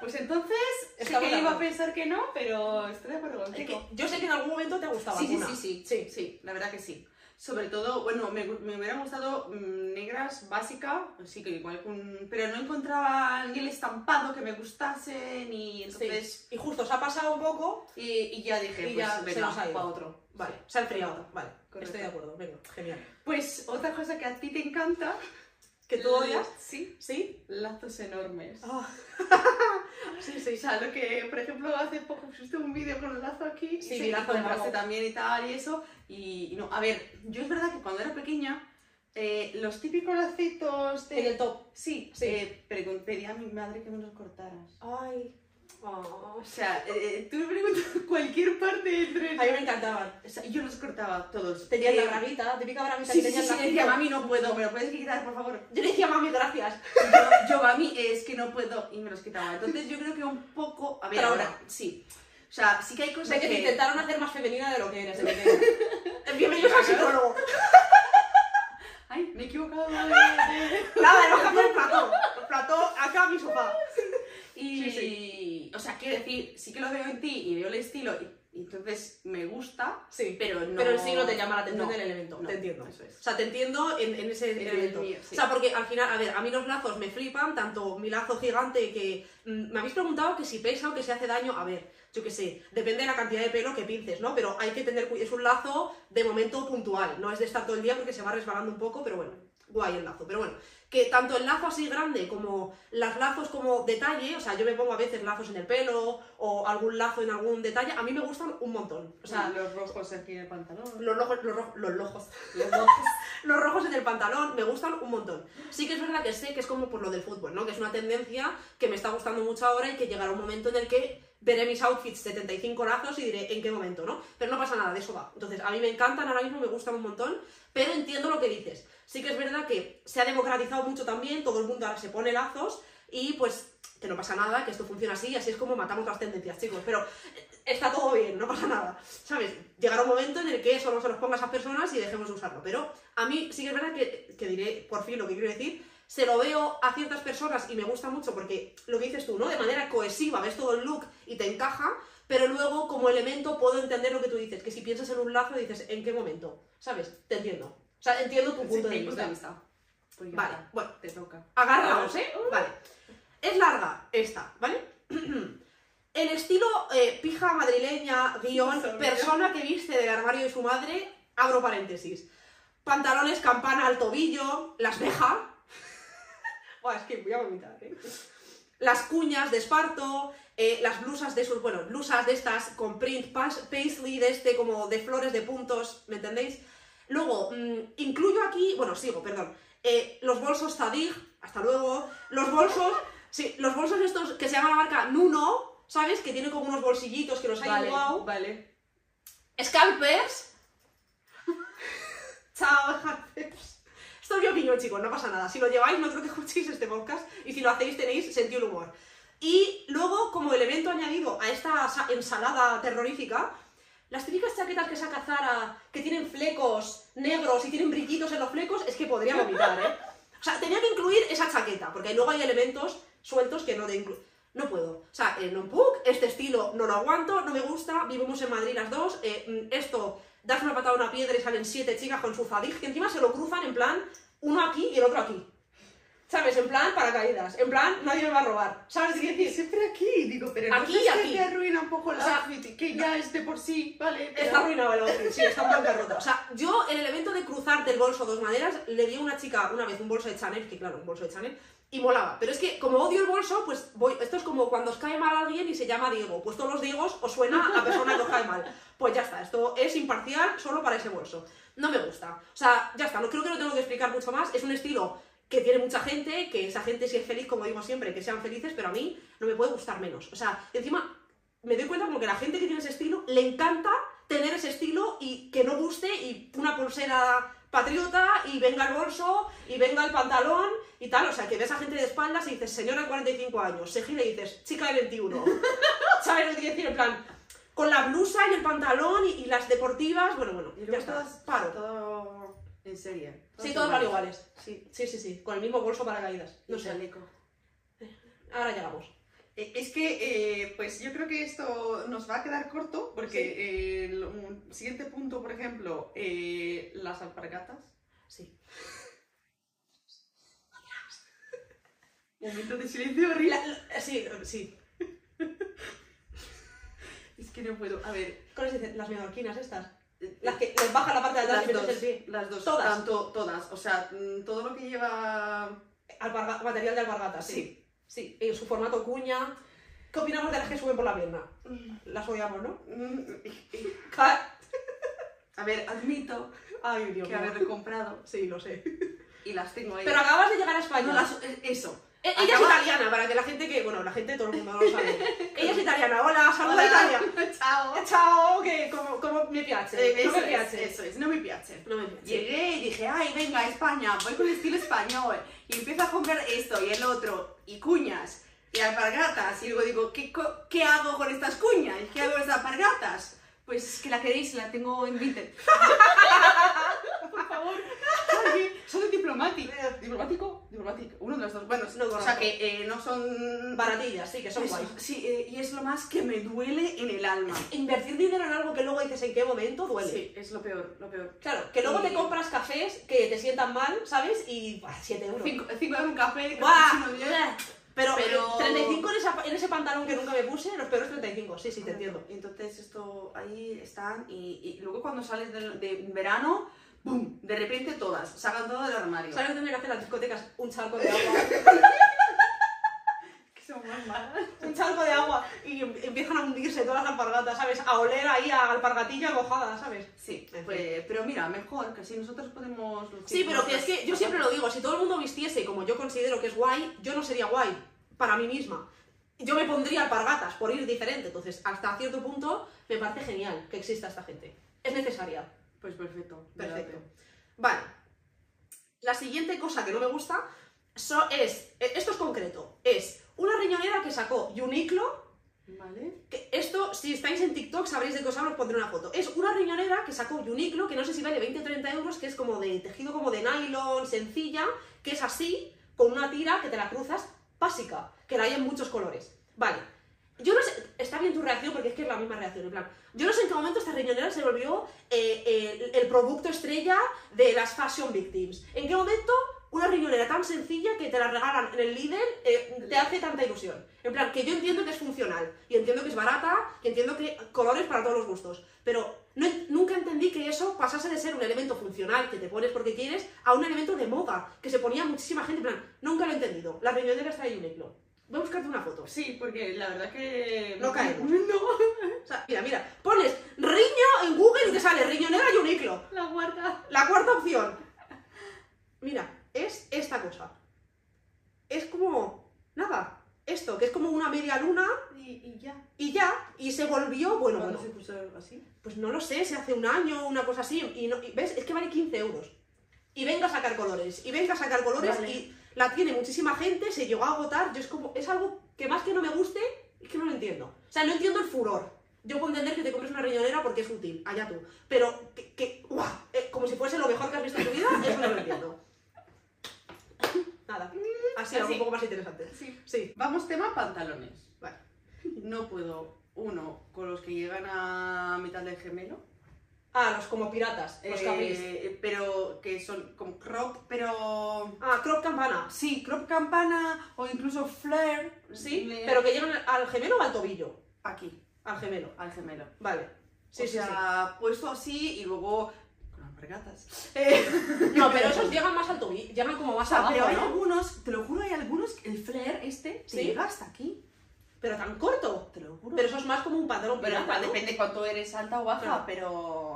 Pues entonces, sí Estamos que iba a pensar que no, pero estoy de acuerdo Es contigo. que yo sé que en algún momento te gustaba Sí, sí, alguna. sí, sí, Sí. sí, la verdad que sí. Sobre todo, bueno, me, me hubieran gustado mm, negras básica, sí que igual con... Pero no encontraba ni el estampado que me gustase, ni entonces... Y justo se ha pasado un poco Y, y ya dije, y pues ya se nos ha ido. otro. Vale, se ha enfriado. Vale, Correcto. estoy de acuerdo. Venga, genial. Pues otra cosa que a ti te encanta... ¿Que tú odias? Sí, ¿Sí? lazos enormes. Ah. sí, sí. O sea, lo que, por ejemplo, hace poco pusiste un vídeo con el lazo aquí. Sí, mi lazo de también y tal, y eso. Y, y no, a ver, yo es verdad que cuando era pequeña, eh, los típicos lacitos de... En el top. Sí, Sí. eh, pedí a mi madre que me los cortaras. Ay. Oh. O sea, eh, tú me preguntas cualquier parte entre... A mí me encantaban. O sea, yo los cortaba todos. Tenía Eh, la braguita, la típica braguita Sí, que sí, tenía sí, sí, decía, mami, no puedo, ¿me lo puedes quitar, por favor? Yo le decía, mami, gracias. yo, yo, mami, es que no puedo, y me los quitaba. Entonces yo creo que un poco... A ver, Trauma. ahora, sí. O sea, sí que hay cosas Sé que te que... intentaron hacer más femenina de lo que eres de. Bienvenidos al psicólogo. Ay, me he equivocado de... de- Nada, hemos cambiado el plató. El plató acá a mi sofá. Y, o sea, quiero decir, sí que lo veo en ti y veo el estilo y, y entonces me gusta, Sí. pero no... Pero en sí no te llama la atención no, del elemento, no, te entiendo. Eso es. O sea, te entiendo en, en ese En el elemento. mío, sí. O sea, porque al final, a ver, a mí los lazos me flipan, tanto mi lazo gigante que... mm, me habéis preguntado que si pesa o que si hace daño. A ver, yo qué sé, depende de la cantidad de pelo que pinces, ¿no? Pero hay que tener cuidado. Es un lazo de momento puntual, no es de estar todo el día porque se va resbalando un poco, pero bueno, guay el lazo. Pero bueno, que tanto el lazo así grande como los lazos como detalle, o sea, yo me pongo a veces lazos en el pelo o algún lazo en algún detalle, a mí me gustan un montón. O sea, los rojos aquí en el pantalón. los rojos, los rojos, los rojos. Los rojos. Los rojos en el pantalón me gustan un montón. Sí que es verdad que sé que es como por lo del fútbol, ¿no? Que es una tendencia que me está gustando mucho ahora y que llegará un momento en el que veré mis outfits 75 lazos y diré en qué momento, ¿no? Pero no pasa nada, de eso va. Entonces, a mí me encantan, ahora mismo me gustan un montón, pero entiendo lo que dices. Sí que es verdad que se ha democratizado mucho también, todo el mundo ahora se pone lazos y pues que no pasa nada, que esto funciona así así es como matamos las tendencias, chicos. Pero eh, está todo bien, no pasa nada. ¿Sabes? Llegará un momento en el que eso no se los ponga a esas personas y dejemos de usarlo. Pero a mí sí que es verdad que, que diré por fin lo que quiero decir. Se lo veo a ciertas personas y me gusta mucho porque lo que dices tú, ¿no? De manera cohesiva, ves todo el look y te encaja, pero luego como elemento puedo entender lo que tú dices, que si piensas en un lazo dices, ¿en qué momento? ¿Sabes? Te entiendo. O sea, entiendo tu punto de vista. vista. Pues Vale, está, bueno, te toca. Agarraos, ¿eh? Vale. Es larga esta, ¿vale? El estilo eh, pija madrileña, guion, persona que viste del armario de su madre, abro paréntesis. Pantalones campana al tobillo, las deja. Buah, es que voy a vomitar, ¿eh? Las cuñas de esparto, eh, las blusas de sus, bueno, blusas de estas con print paisley de este, como de flores de puntos, ¿me entendéis? Luego, mm, incluyo aquí, bueno, sigo, perdón, eh, los bolsos Zadig, hasta luego, los bolsos, sí, los bolsos estos que se llama la marca Nuno, ¿sabes? Que tienen como unos bolsillitos que los hay Vale, guau. vale. Scalpers. Chao, scalpers. Esto es mi opinión, chicos, no pasa nada. Si lo lleváis, no creo que escuchéis este podcast. Y si lo hacéis, tenéis sentido del humor. Y luego, como elemento añadido a esta sa- ensalada terrorífica, las típicas chaquetas que saca Zara, que tienen flecos negros y tienen brillitos en los flecos, es que podría vomitar, ¿eh? O sea, tenía que incluir esa chaqueta, porque luego hay elementos sueltos que no te incluyen. No puedo. O sea, eh, no puc, este estilo no lo aguanto, no me gusta, vivimos en Madrid las dos, eh, mm, esto, das una patada a una piedra y salen siete chicas con su fadig, que encima se lo cruzan en plan, uno aquí y el otro aquí. ¿Sabes? En plan, paracaídas. En plan, nadie me va a robar. ¿Sabes qué decir? Siempre aquí, digo, pero Aquí no y es aquí. que te arruina un poco el O sea, outfit, que ya es de por sí, vale. pero- Está arruinado el outfit, sí, está en bancarrota. O sea, yo el elemento de cruzarte el bolso dos maneras, le di a una chica una vez un bolso de Chanel, que claro, un bolso de Chanel, y molaba. Pero es que como odio el bolso, pues voy, esto es como cuando os cae mal alguien y se llama Diego. Pues todos los Diegos os suena a persona que os cae mal. Pues ya está, esto es imparcial solo para ese bolso. No me gusta. O sea, ya está, no creo que no tengo que explicar mucho más. Es un estilo que tiene mucha gente, que esa gente si es feliz, como digo siempre, que sean felices, pero a mí no me puede gustar menos. O sea, encima me doy cuenta como que la gente que tiene ese estilo le encanta tener ese estilo y que no guste y una pulsera patriota y venga el bolso y venga el pantalón y tal, o sea, que ves a gente de espaldas y dices, señora de 45 años, se gira y dices, chica de 21. ¿Sabes lo que quiero decir? En plan, con la blusa y el pantalón y, y las deportivas, bueno, bueno, Y ya está, paro. todo en serie. Sí, todos van iguales. Sí, Sí, sí, sí, con el mismo bolso para caídas. No sé, chaleco. ahora llegamos. Eh, Es que, eh, pues yo creo que esto nos va a quedar corto, porque eh, el un siguiente punto, por ejemplo, eh, las alpargatas. Sí. Momento de silencio horrible. La- la- sí, sí. Es que no puedo. A ver, ¿Cómo se dice? Las menorquinas estas. Las que les baja la parte de atrás las y dos, el pie. las dos, Todas. tanto todas, o sea, mm, todo lo que lleva... Material de alpargata, sí. Sí, en su formato cuña. ¿Qué opinamos de las que suben por la pierna? Las odiamos, ¿no? A ver, admito Ay, Dios que mío. haberlo comprado Sí, lo sé. y las tengo ahí. Pero acabas de llegar a España. No, las- eh, eso. Eh, Ella es italiana, para que la gente que... Bueno, la gente, todo el mundo lo sabe. Ella es italiana. Hola, saluda Hola. Italia. Ciao. Ciao, que como, como me piace. Eh, no eso, me piace. es, eso es, no me piace. No me piace. Llegué y dije, ay, venga, a España, voy con el estilo español. Y empiezo a comprar esto y el otro, y cuñas, y alpargatas. Y luego digo, ¿qué, qué hago con estas cuñas? ¿Qué hago con estas alpargatas? Pues que la queréis, la tengo en Vinted. Favor, alguien. Soy diplomático. ¿Diplomático? Diplomático. Uno de los dos. Bueno, No o sea que eh, no son. Baratillas, sí, que son Eso, guays. sí, eh, y es lo más que me duele en el alma. Invertir dinero en algo que luego dices en qué momento duele. Sí, es lo peor, lo peor. Claro, que luego Y- te compras cafés que te sientan mal, ¿sabes? Y 7 euros. 5 euros un café. Pero, Pero- 35 en, esa- en ese pantalón que nunca me puse, los peores 35, sí, sí, te entiendo. Entonces esto ahí están y, y luego cuando sales del- de, verano, ¡boom! De repente todas, sacan todo del armario. ¿Sabes lo que tendrían que hacer las discotecas? Un charco de agua. Que son más malas. un charco de agua y em- empiezan a hundirse todas las alpargatas, ¿sabes? A oler ahí a alpargatilla mojada, ¿sabes? Sí, pues, pero mira, mejor que así nosotros podemos lucir Sí, pero que es que yo siempre lo digo, si todo el mundo vistiese como yo considero que es guay, yo no sería guay para mí misma. Yo me pondría alpargatas por ir diferente, entonces hasta cierto punto me parece genial que exista esta gente. Es necesaria. Pues perfecto. Perfecto. Vale. La siguiente cosa que no me gusta so- es, eh, esto es concreto, es una riñonera que sacó Uniqlo, Vale. que esto, si estáis en TikTok sabréis de qué os hablo, os pondré una foto. Es una riñonera que sacó Uniqlo, que no sé si vale 20 o 30 euros, que es como de tejido como de nylon, sencilla, que es así, con una tira que te la cruzas básica, que la hay en muchos colores. Vale. Yo no sé, está bien tu reacción porque es que es la misma reacción, en plan, yo no sé en qué momento esta riñonera se volvió eh, el, el producto estrella de las fashion victims. ¿En qué momento una riñonera tan sencilla que te la regalan en el Lidl eh, te hace tanta ilusión? En plan, que yo entiendo que es funcional, y entiendo que es barata, y entiendo que colores para todos los gustos, pero no nunca entendí que eso pasase de ser un elemento funcional que te pones porque quieres a un elemento de moda, que se ponía muchísima gente, en plan, nunca lo he entendido. La riñonera está de Uniqlo. Voy a buscarte una foto. Sí, porque la verdad que... No caemos. No. O sea, mira, mira, pones riño en Google y te sale riñonera y Uniqlo. La guarda. La cuarta opción. Mira, es esta cosa. Es como. Nada. Esto, que es como una media luna Y, y ya. y ya. Y se volvió. Bueno, ¿Cuándo bueno. se puso así? Pues no lo sé, si hace un año o una cosa así. Y, no- y ves, es que vale 15 euros. Y venga a sacar colores. Y venga a sacar colores. Vale. Y la tiene muchísima gente, se llegó a agotar. Yo es como. Es algo que más que no me guste, es que no lo entiendo. O sea, no entiendo el furor. Yo puedo entender que te compres una riñonera porque es útil, allá tú. Pero que, que ¡guau! Eh, como si fuese lo mejor que has visto en tu vida, eso no lo entiendo. Nada. Así, algo un poco más interesante. Sí. Sí. Vamos, tema pantalones. Vale. No puedo, uno, con los que llegan a mitad del gemelo. Ah, los como piratas, los eh, capris. pero que son como crop, pero... Ah, crop campana. Sí, crop campana o incluso flare. Sí, pero que llegan al gemelo o al tobillo. Aquí, Al gemelo. al gemelo. Vale. Sí, o sí, sea, puesto así y luego con. Eh, sí. No, pero esos llegan más al tobillo, llegan como o más sea, abajo, pero hay ¿no? algunos, te lo juro, hay algunos, el flare este, Sí. te llega hasta aquí. Pero tan corto. Te lo juro. Pero eso es más como un pantalón Pero pirata, ¿no? depende cuánto eres alta o baja, pero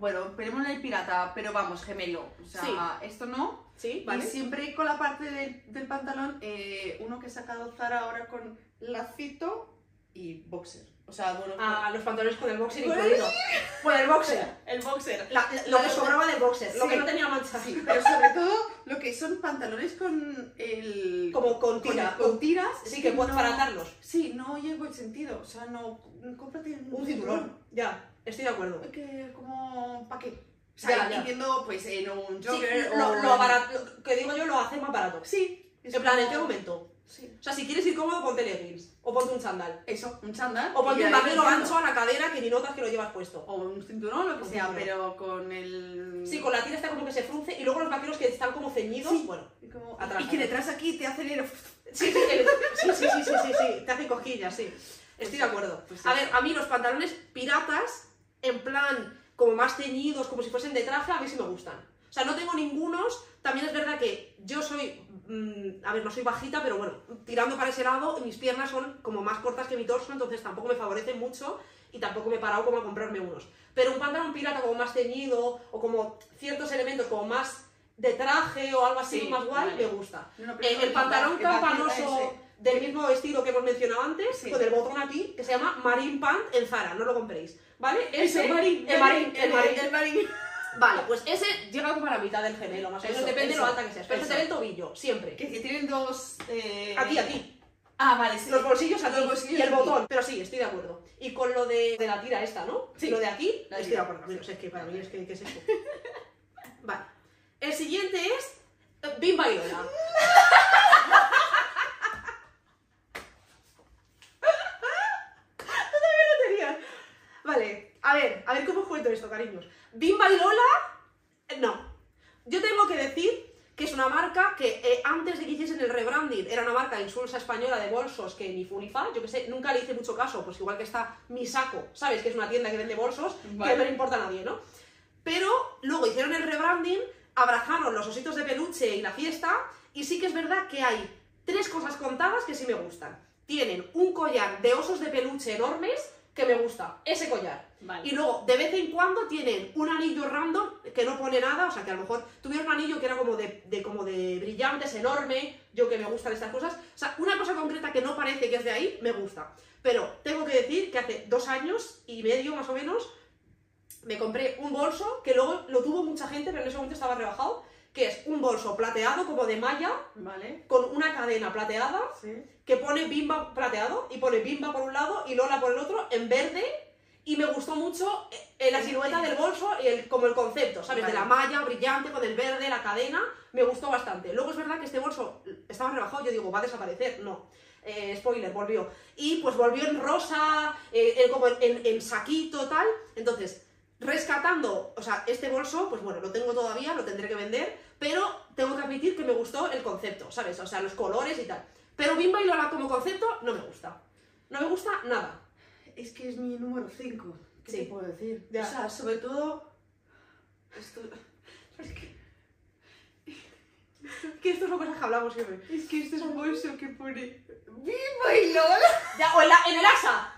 bueno, esperemos el pirata, pero vamos, gemelo. O sea, Sí. esto no. Sí, Y vale. siempre con la parte del, del pantalón, eh, uno que he sacado Zara ahora con lacito y boxer. O sea, bueno, Ah, los pantalones con el boxer incluido. Con el boxer. el boxer. La- la- lo que sobraba del boxer, lo que no tenía mancha. Sí, pero sobre todo lo que son pantalones con el... Como con tira. con tiras. Sí, que puedes no- para atarlos. Sí, no llego el sentido. O sea, no... Cómprate Un cinturón. Ya, estoy de acuerdo. Que como... ¿Para qué? O sea, Ya, ya. entiendo pues en un Sí, jogger lo, o lo barato, lo que digo yo lo hace más barato. Sí. En plan, ¿en como- qué momento? Sí. O sea, si quieres ir cómodo, ponte leggings. O ponte un chándal. Eso, un chándal. O ponte un vaquero ancho a la cadera que ni notas que lo llevas puesto. O un cinturón, lo que sea, cinturón. pero con el... Sí, con la tira está como que se frunce y luego los vaqueros que están como ceñidos, Sí. bueno. Y, como- Atrás, y que detrás aquí te hacen el... Sí, sí, que- sí, sí, sí, sí, sí, sí, te hacen cosquillas, sí. Estoy de acuerdo. Pues A ver, a mí los pantalones piratas, en plan, como más teñidos, como si fuesen de traje, a mí sí me gustan. O sea, no tengo ningunos. También es verdad que yo soy, mm, a ver, no soy bajita, pero bueno, tirando para ese lado, mis piernas son como más cortas que mi torso, entonces tampoco me favorecen mucho y tampoco me he parado como a comprarme unos. Pero un pantalón pirata como más teñido o como ciertos elementos como más de traje o algo así Sí, más guay, vale. me gusta. No, no, Eh, el pantalón campanoso. Del mismo estilo que hemos mencionado antes, Sí. con el botón aquí, que se llama Marine Pant en Zara, no lo compréis. ¿Vale? Ese, El marín, el marín, el marín. el marín. Vale, pues ese llega como a la mitad del gemelo, más o menos, Eso, depende de lo alta que seas. Pero se te ve el tobillo, siempre. Que, tienen dos... Eh... Aquí, aquí. Ah, vale, sí. Los bolsillos aquí Los bolsillos y el aquí. botón. Pero sí, estoy de acuerdo. Y con lo de, de la tira esta, ¿no? Sí. Lo de aquí, La estoy de acuerdo. Mira, es que para mí es que ¿qué es esto. Vale. El siguiente es eh, Bimba y Lola. Todavía lo tenías. Vale, a ver, a ver cómo os cuento esto, cariños. Bimba y Lola, eh, no. Yo tengo que decir que es una marca que eh, antes de que hiciesen el rebranding era una marca insulsa española de bolsos que ni fu ni fa, yo que sé, nunca le hice mucho caso, pues igual que está Mi Saco, ¿sabes? Que es una tienda que vende bolsos, Vale. que no le importa a nadie, ¿no? Pero luego hicieron el rebranding, abrazaron los ositos de peluche y la fiesta, y sí que es verdad que hay tres cosas contadas que sí me gustan. Tienen un collar de osos de peluche enormes que me gusta, ese collar. Vale. Y luego, de vez en cuando, tienen un anillo random que no pone nada, o sea, que a lo mejor tuvieron un anillo que era como de, de- como de brillantes, enorme, yo que me gustan estas cosas. O sea, una cosa concreta que no parece que es de ahí, me gusta. Pero tengo que decir que hace dos años y medio, más o menos, me compré un bolso que luego lo tuvo mucha gente, pero en ese momento estaba rebajado, que es un bolso plateado como de malla, Vale. con una cadena plateada, Sí. que pone bimba plateado y pone bimba por un lado y Lola por el otro en verde y me gustó mucho eh, la silueta del bolso y el, como el concepto, ¿sabes? De la malla brillante con el verde, la cadena, me gustó bastante. Luego es verdad que este bolso estaba rebajado, yo digo, va a desaparecer, no. Eh, spoiler, volvió. Y pues volvió en rosa, eh, en- como en, en- en saquito, tal. Entonces, rescatando, o sea, este bolso, pues bueno, lo tengo todavía, lo tendré que vender, pero tengo que admitir que me gustó el concepto, ¿sabes? O sea, los colores y tal. Pero Bimba y Lola como concepto no me gusta. No me gusta nada. Es que es mi número 5. ¿Qué Sí. te puedo decir? Ya. O sea, sobre todo... Esto... Es que, Que esto es lo que hablamos siempre. es que este es un bolso que pone... ¡Viva y Lola! Ya, o en, la- en el asa.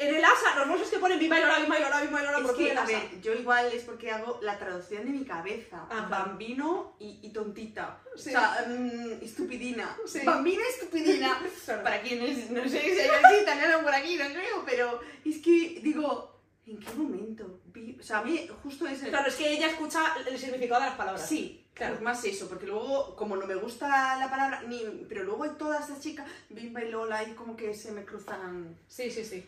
En el asa, los bolsos que ponen Bimba y Lola, Bimba y Lola, Bimba y Lola, Es por que, el a asa. ver, yo igual es porque hago la traducción de mi cabeza. Ah, Bambino y, y tontita. Sí. O sea, mm, estupidina. Sí. Bambina, estupidina. Para quienes, no sé si hay alguien italiano por aquí, no creo, pero es que digo, ¿En qué momento? Vi- O sea, a mí justo ese... Claro, es que ella escucha el significado de las palabras. Sí, Claro. claro, más eso, porque luego, como no me gusta la palabra, ni, pero luego hay todas estas chicas, Bimba y Lola, y como que se me cruzan Sí, sí, sí.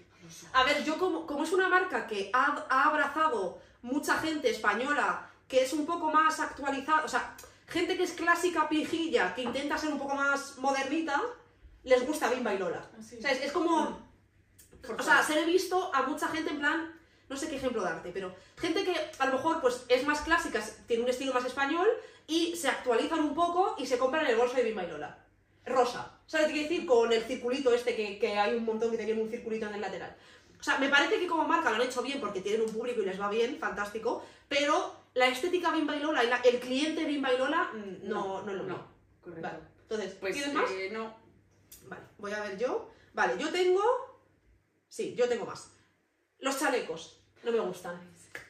A ver, yo como, como es una marca que ha, ha abrazado mucha gente española, que es un poco más actualizada, o sea, gente que es clásica pijilla, que intenta ser un poco más modernita, les gusta Bimba y Lola. Así. O sea, es, es como... O sea, se he visto a mucha gente en plan, no sé qué ejemplo darte, pero gente que a lo mejor pues es más clásica, tiene un estilo más español y se actualizan un poco y se compran el bolso de Bimba y Lola. Rosa. ¿Sabes qué decir? Con el circulito este que, que hay un montón que tienen un circulito en el lateral. O sea, me parece que como marca lo han hecho bien porque tienen un público y les va bien, fantástico, pero la estética Bimba y Lola y la- el cliente Bimba y Lola mm, no, no, es lo mío. No, correcto. Vale, entonces, Pues ¿tienes más? eh, no. Vale, voy a ver yo. Vale, yo tengo. Sí, yo tengo más. Los chalecos. No me gustan.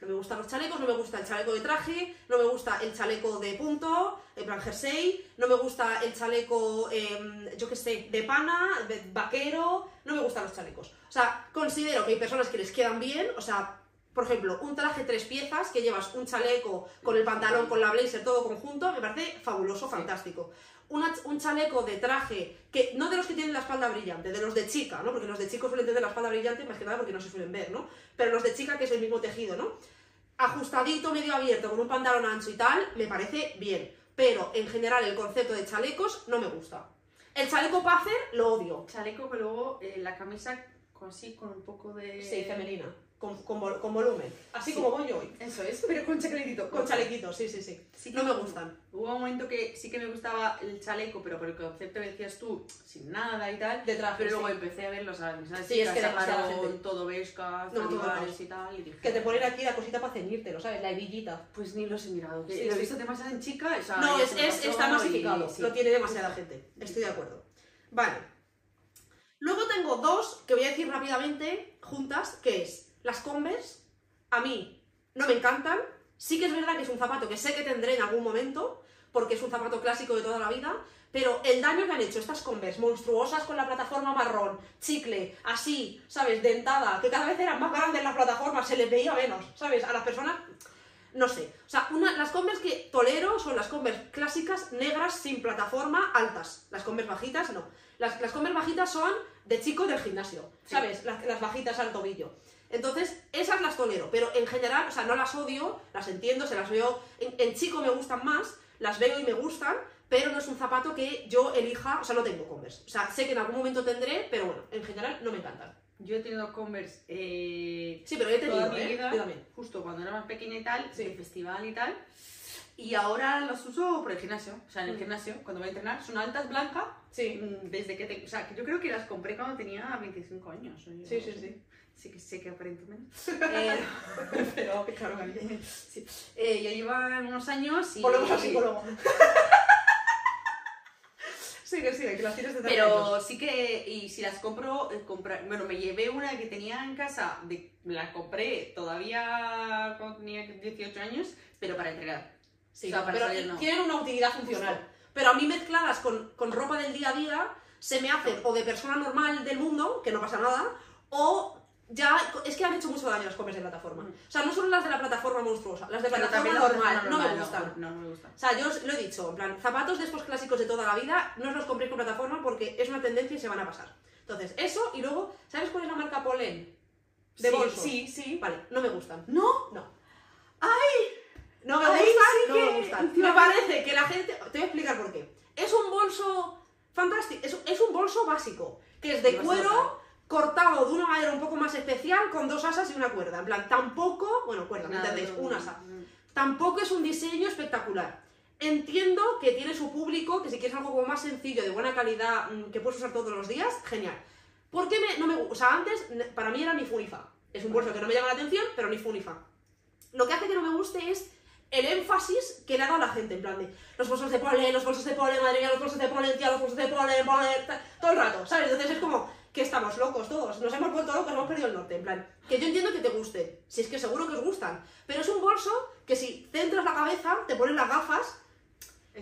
No me gustan los chalecos, no me gusta el chaleco de traje, no me gusta el chaleco de punto, en plan jersey, no me gusta el chaleco, em, yo qué sé, de pana, de vaquero, no me gustan los chalecos. O sea, considero que hay personas que les quedan bien, o sea, por ejemplo, un traje tres piezas, que llevas un chaleco con el pantalón, con la blazer, todo conjunto, me parece fabuloso, fantástico. Una- un chaleco de traje, que no de los que tienen la espalda brillante, de los de chica, ¿no? Porque los de chicos suelen tener la espalda brillante, más que nada porque no se suelen ver, ¿no? Pero los de chica, que es el mismo tejido, ¿no? Ajustadito, medio abierto, con un pantalón ancho y tal, me parece bien. Pero en general el concepto de chalecos no me gusta. El chaleco Pacer lo odio. Chaleco que luego eh, la camisa con sí, con un poco de... Sí, femenina. Con, con vol- con volumen. Así Sí. como voy yo hoy. Eso es, pero con chalequito. Con chalequitos, sí, sí, sí. Sí no me gustan. Hubo un momento que sí que me gustaba el chaleco, pero por el concepto que decías tú, sin nada y tal. De traje, Pero luego sí. empecé a ver los camisetas Sí, es que demasiada gente. todo vescas, No, todo y tal, y dije... Que te ponen aquí la cosita para ceñirte, ¿lo sabes? La hebillita. Pues ni los he mirado, Sí, lo he sí. visto demasiado en chica, o sea, No, ya es, se me es- pasó está y- masificado. sí. Lo tiene demasiada gente. Estoy de acuerdo. Vale. Luego tengo dos que voy a decir rápidamente juntas, que es las Converse. A mí no me encantan. Sí que es verdad que es un zapato que sé que tendré en algún momento, porque es un zapato clásico de toda la vida, pero el daño que han hecho estas Converse monstruosas con la plataforma marrón, chicle, así, ¿sabes? Dentada, que cada vez eran más grandes las plataformas, se les veía menos, ¿sabes? A las personas no sé. O sea, una, las Converse que tolero son las Converse clásicas, negras, sin plataforma, altas. Las Converse bajitas, no. Las, las Converse bajitas son de chico del gimnasio, Sí. ¿sabes? Las, las bajitas al tobillo. Entonces, esas las tolero, pero en general, o sea, no las odio, las entiendo, se las veo. En, en chico me gustan más, las veo y me gustan, pero no es un zapato que yo elija, o sea, no tengo Converse. O sea, sé que en algún momento tendré, pero bueno, en general no me encantan. Yo he tenido Converse eh, Sí, pero he tenido, toda mi ¿eh? vida, Yo también. justo cuando era más pequeña y tal, Sí. de festival y tal. Y ahora los uso por el gimnasio. O sea, en el Mm. gimnasio, cuando voy a entrenar, son altas blancas. Sí. mm, Desde que te- O sea, que yo creo que las compré cuando tenía 25 años. Sí, sí, sí. Sí que sé que aparento menos. Eh, pero, Claro, cariño. sí. Eh, yo lleva unos años y... Volvemos al psicólogo. sigue, sigue, que las tienes de Pero sí que, y si las compro, eh, compra- bueno, me llevé una que tenía en casa, de, la compré todavía cuando tenía 18 años, pero para entregar. Sí, O sea, para pero no. tienen una utilidad funcional. Pero a mí mezcladas con, con ropa del día a día, se me hacen o de persona normal del mundo, que no pasa nada, o ya, es que han hecho mucho daño las copias de plataforma. O sea, no solo las de la plataforma monstruosa, las de Pero plataforma normal, persona no me normal, gustan. No, no me gustan. O sea, yo os lo he dicho, en plan, zapatos de estos clásicos de toda la vida, no os los compréis con plataforma porque es una tendencia y se van a pasar. Entonces, eso, y luego, ¿sabes cuál es la marca Polen? De Sí, bolso. Sí, sí. Vale, no me gustan. ¿No? No. ¡Ay! No me Ahí gustan, sí no que- me gustan. Me parece que la gente. Te voy a explicar por qué. Es un bolso fantástico, es, es un bolso básico, que es de cuero. Cortado de una manera un poco más especial, con dos asas y una cuerda. En plan, tampoco. Bueno, cuerda, ¿me entendéis? no, Un no, asa. Tampoco es un diseño espectacular. Entiendo que tiene su público, que si quieres algo como más sencillo, de buena calidad, mm, que puedes usar todos los días, genial. ¿Por qué me, no me O sea, antes para mí era mi Funifa. Es un bolso que no me llama la atención, pero ni Funifa. Lo que hace que no me guste es el énfasis que le ha dado la gente, en plan de los bolsos de polen, los bolsos de polen, madre mía, los bolsos de polen, tía, los bolsos de polen, polen, todo el rato, ¿sabes? Entonces es como que estamos locos todos, nos hemos vuelto locos, hemos perdido el norte, en plan, que yo entiendo que te guste, si es que seguro que os gustan, pero es un bolso que si centras la cabeza, te pones las gafas,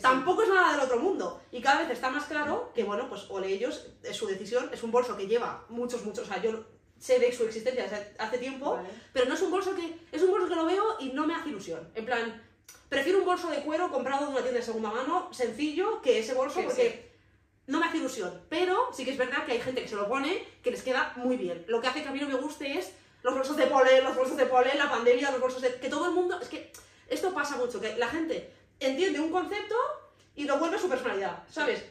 tampoco es nada del otro mundo, y cada vez está más claro que, bueno, pues ole ellos, es su decisión, es un bolso que lleva muchos, muchos, o sea, yo sé de su existencia desde hace tiempo, Vale. pero no es un bolso que es un bolso que lo veo y no me hace ilusión. En plan, prefiero un bolso de cuero comprado de una tienda de segunda mano, sencillo, que ese bolso Sí, porque no me hace ilusión. Pero sí que es verdad que hay gente que se lo pone que les queda muy bien. Lo que hace que a mí no me guste es los bolsos de polen, los bolsos de polen, la pandemia, los bolsos de que todo el mundo, es que esto pasa mucho, que la gente entiende un concepto y lo vuelve su personalidad, ¿sabes?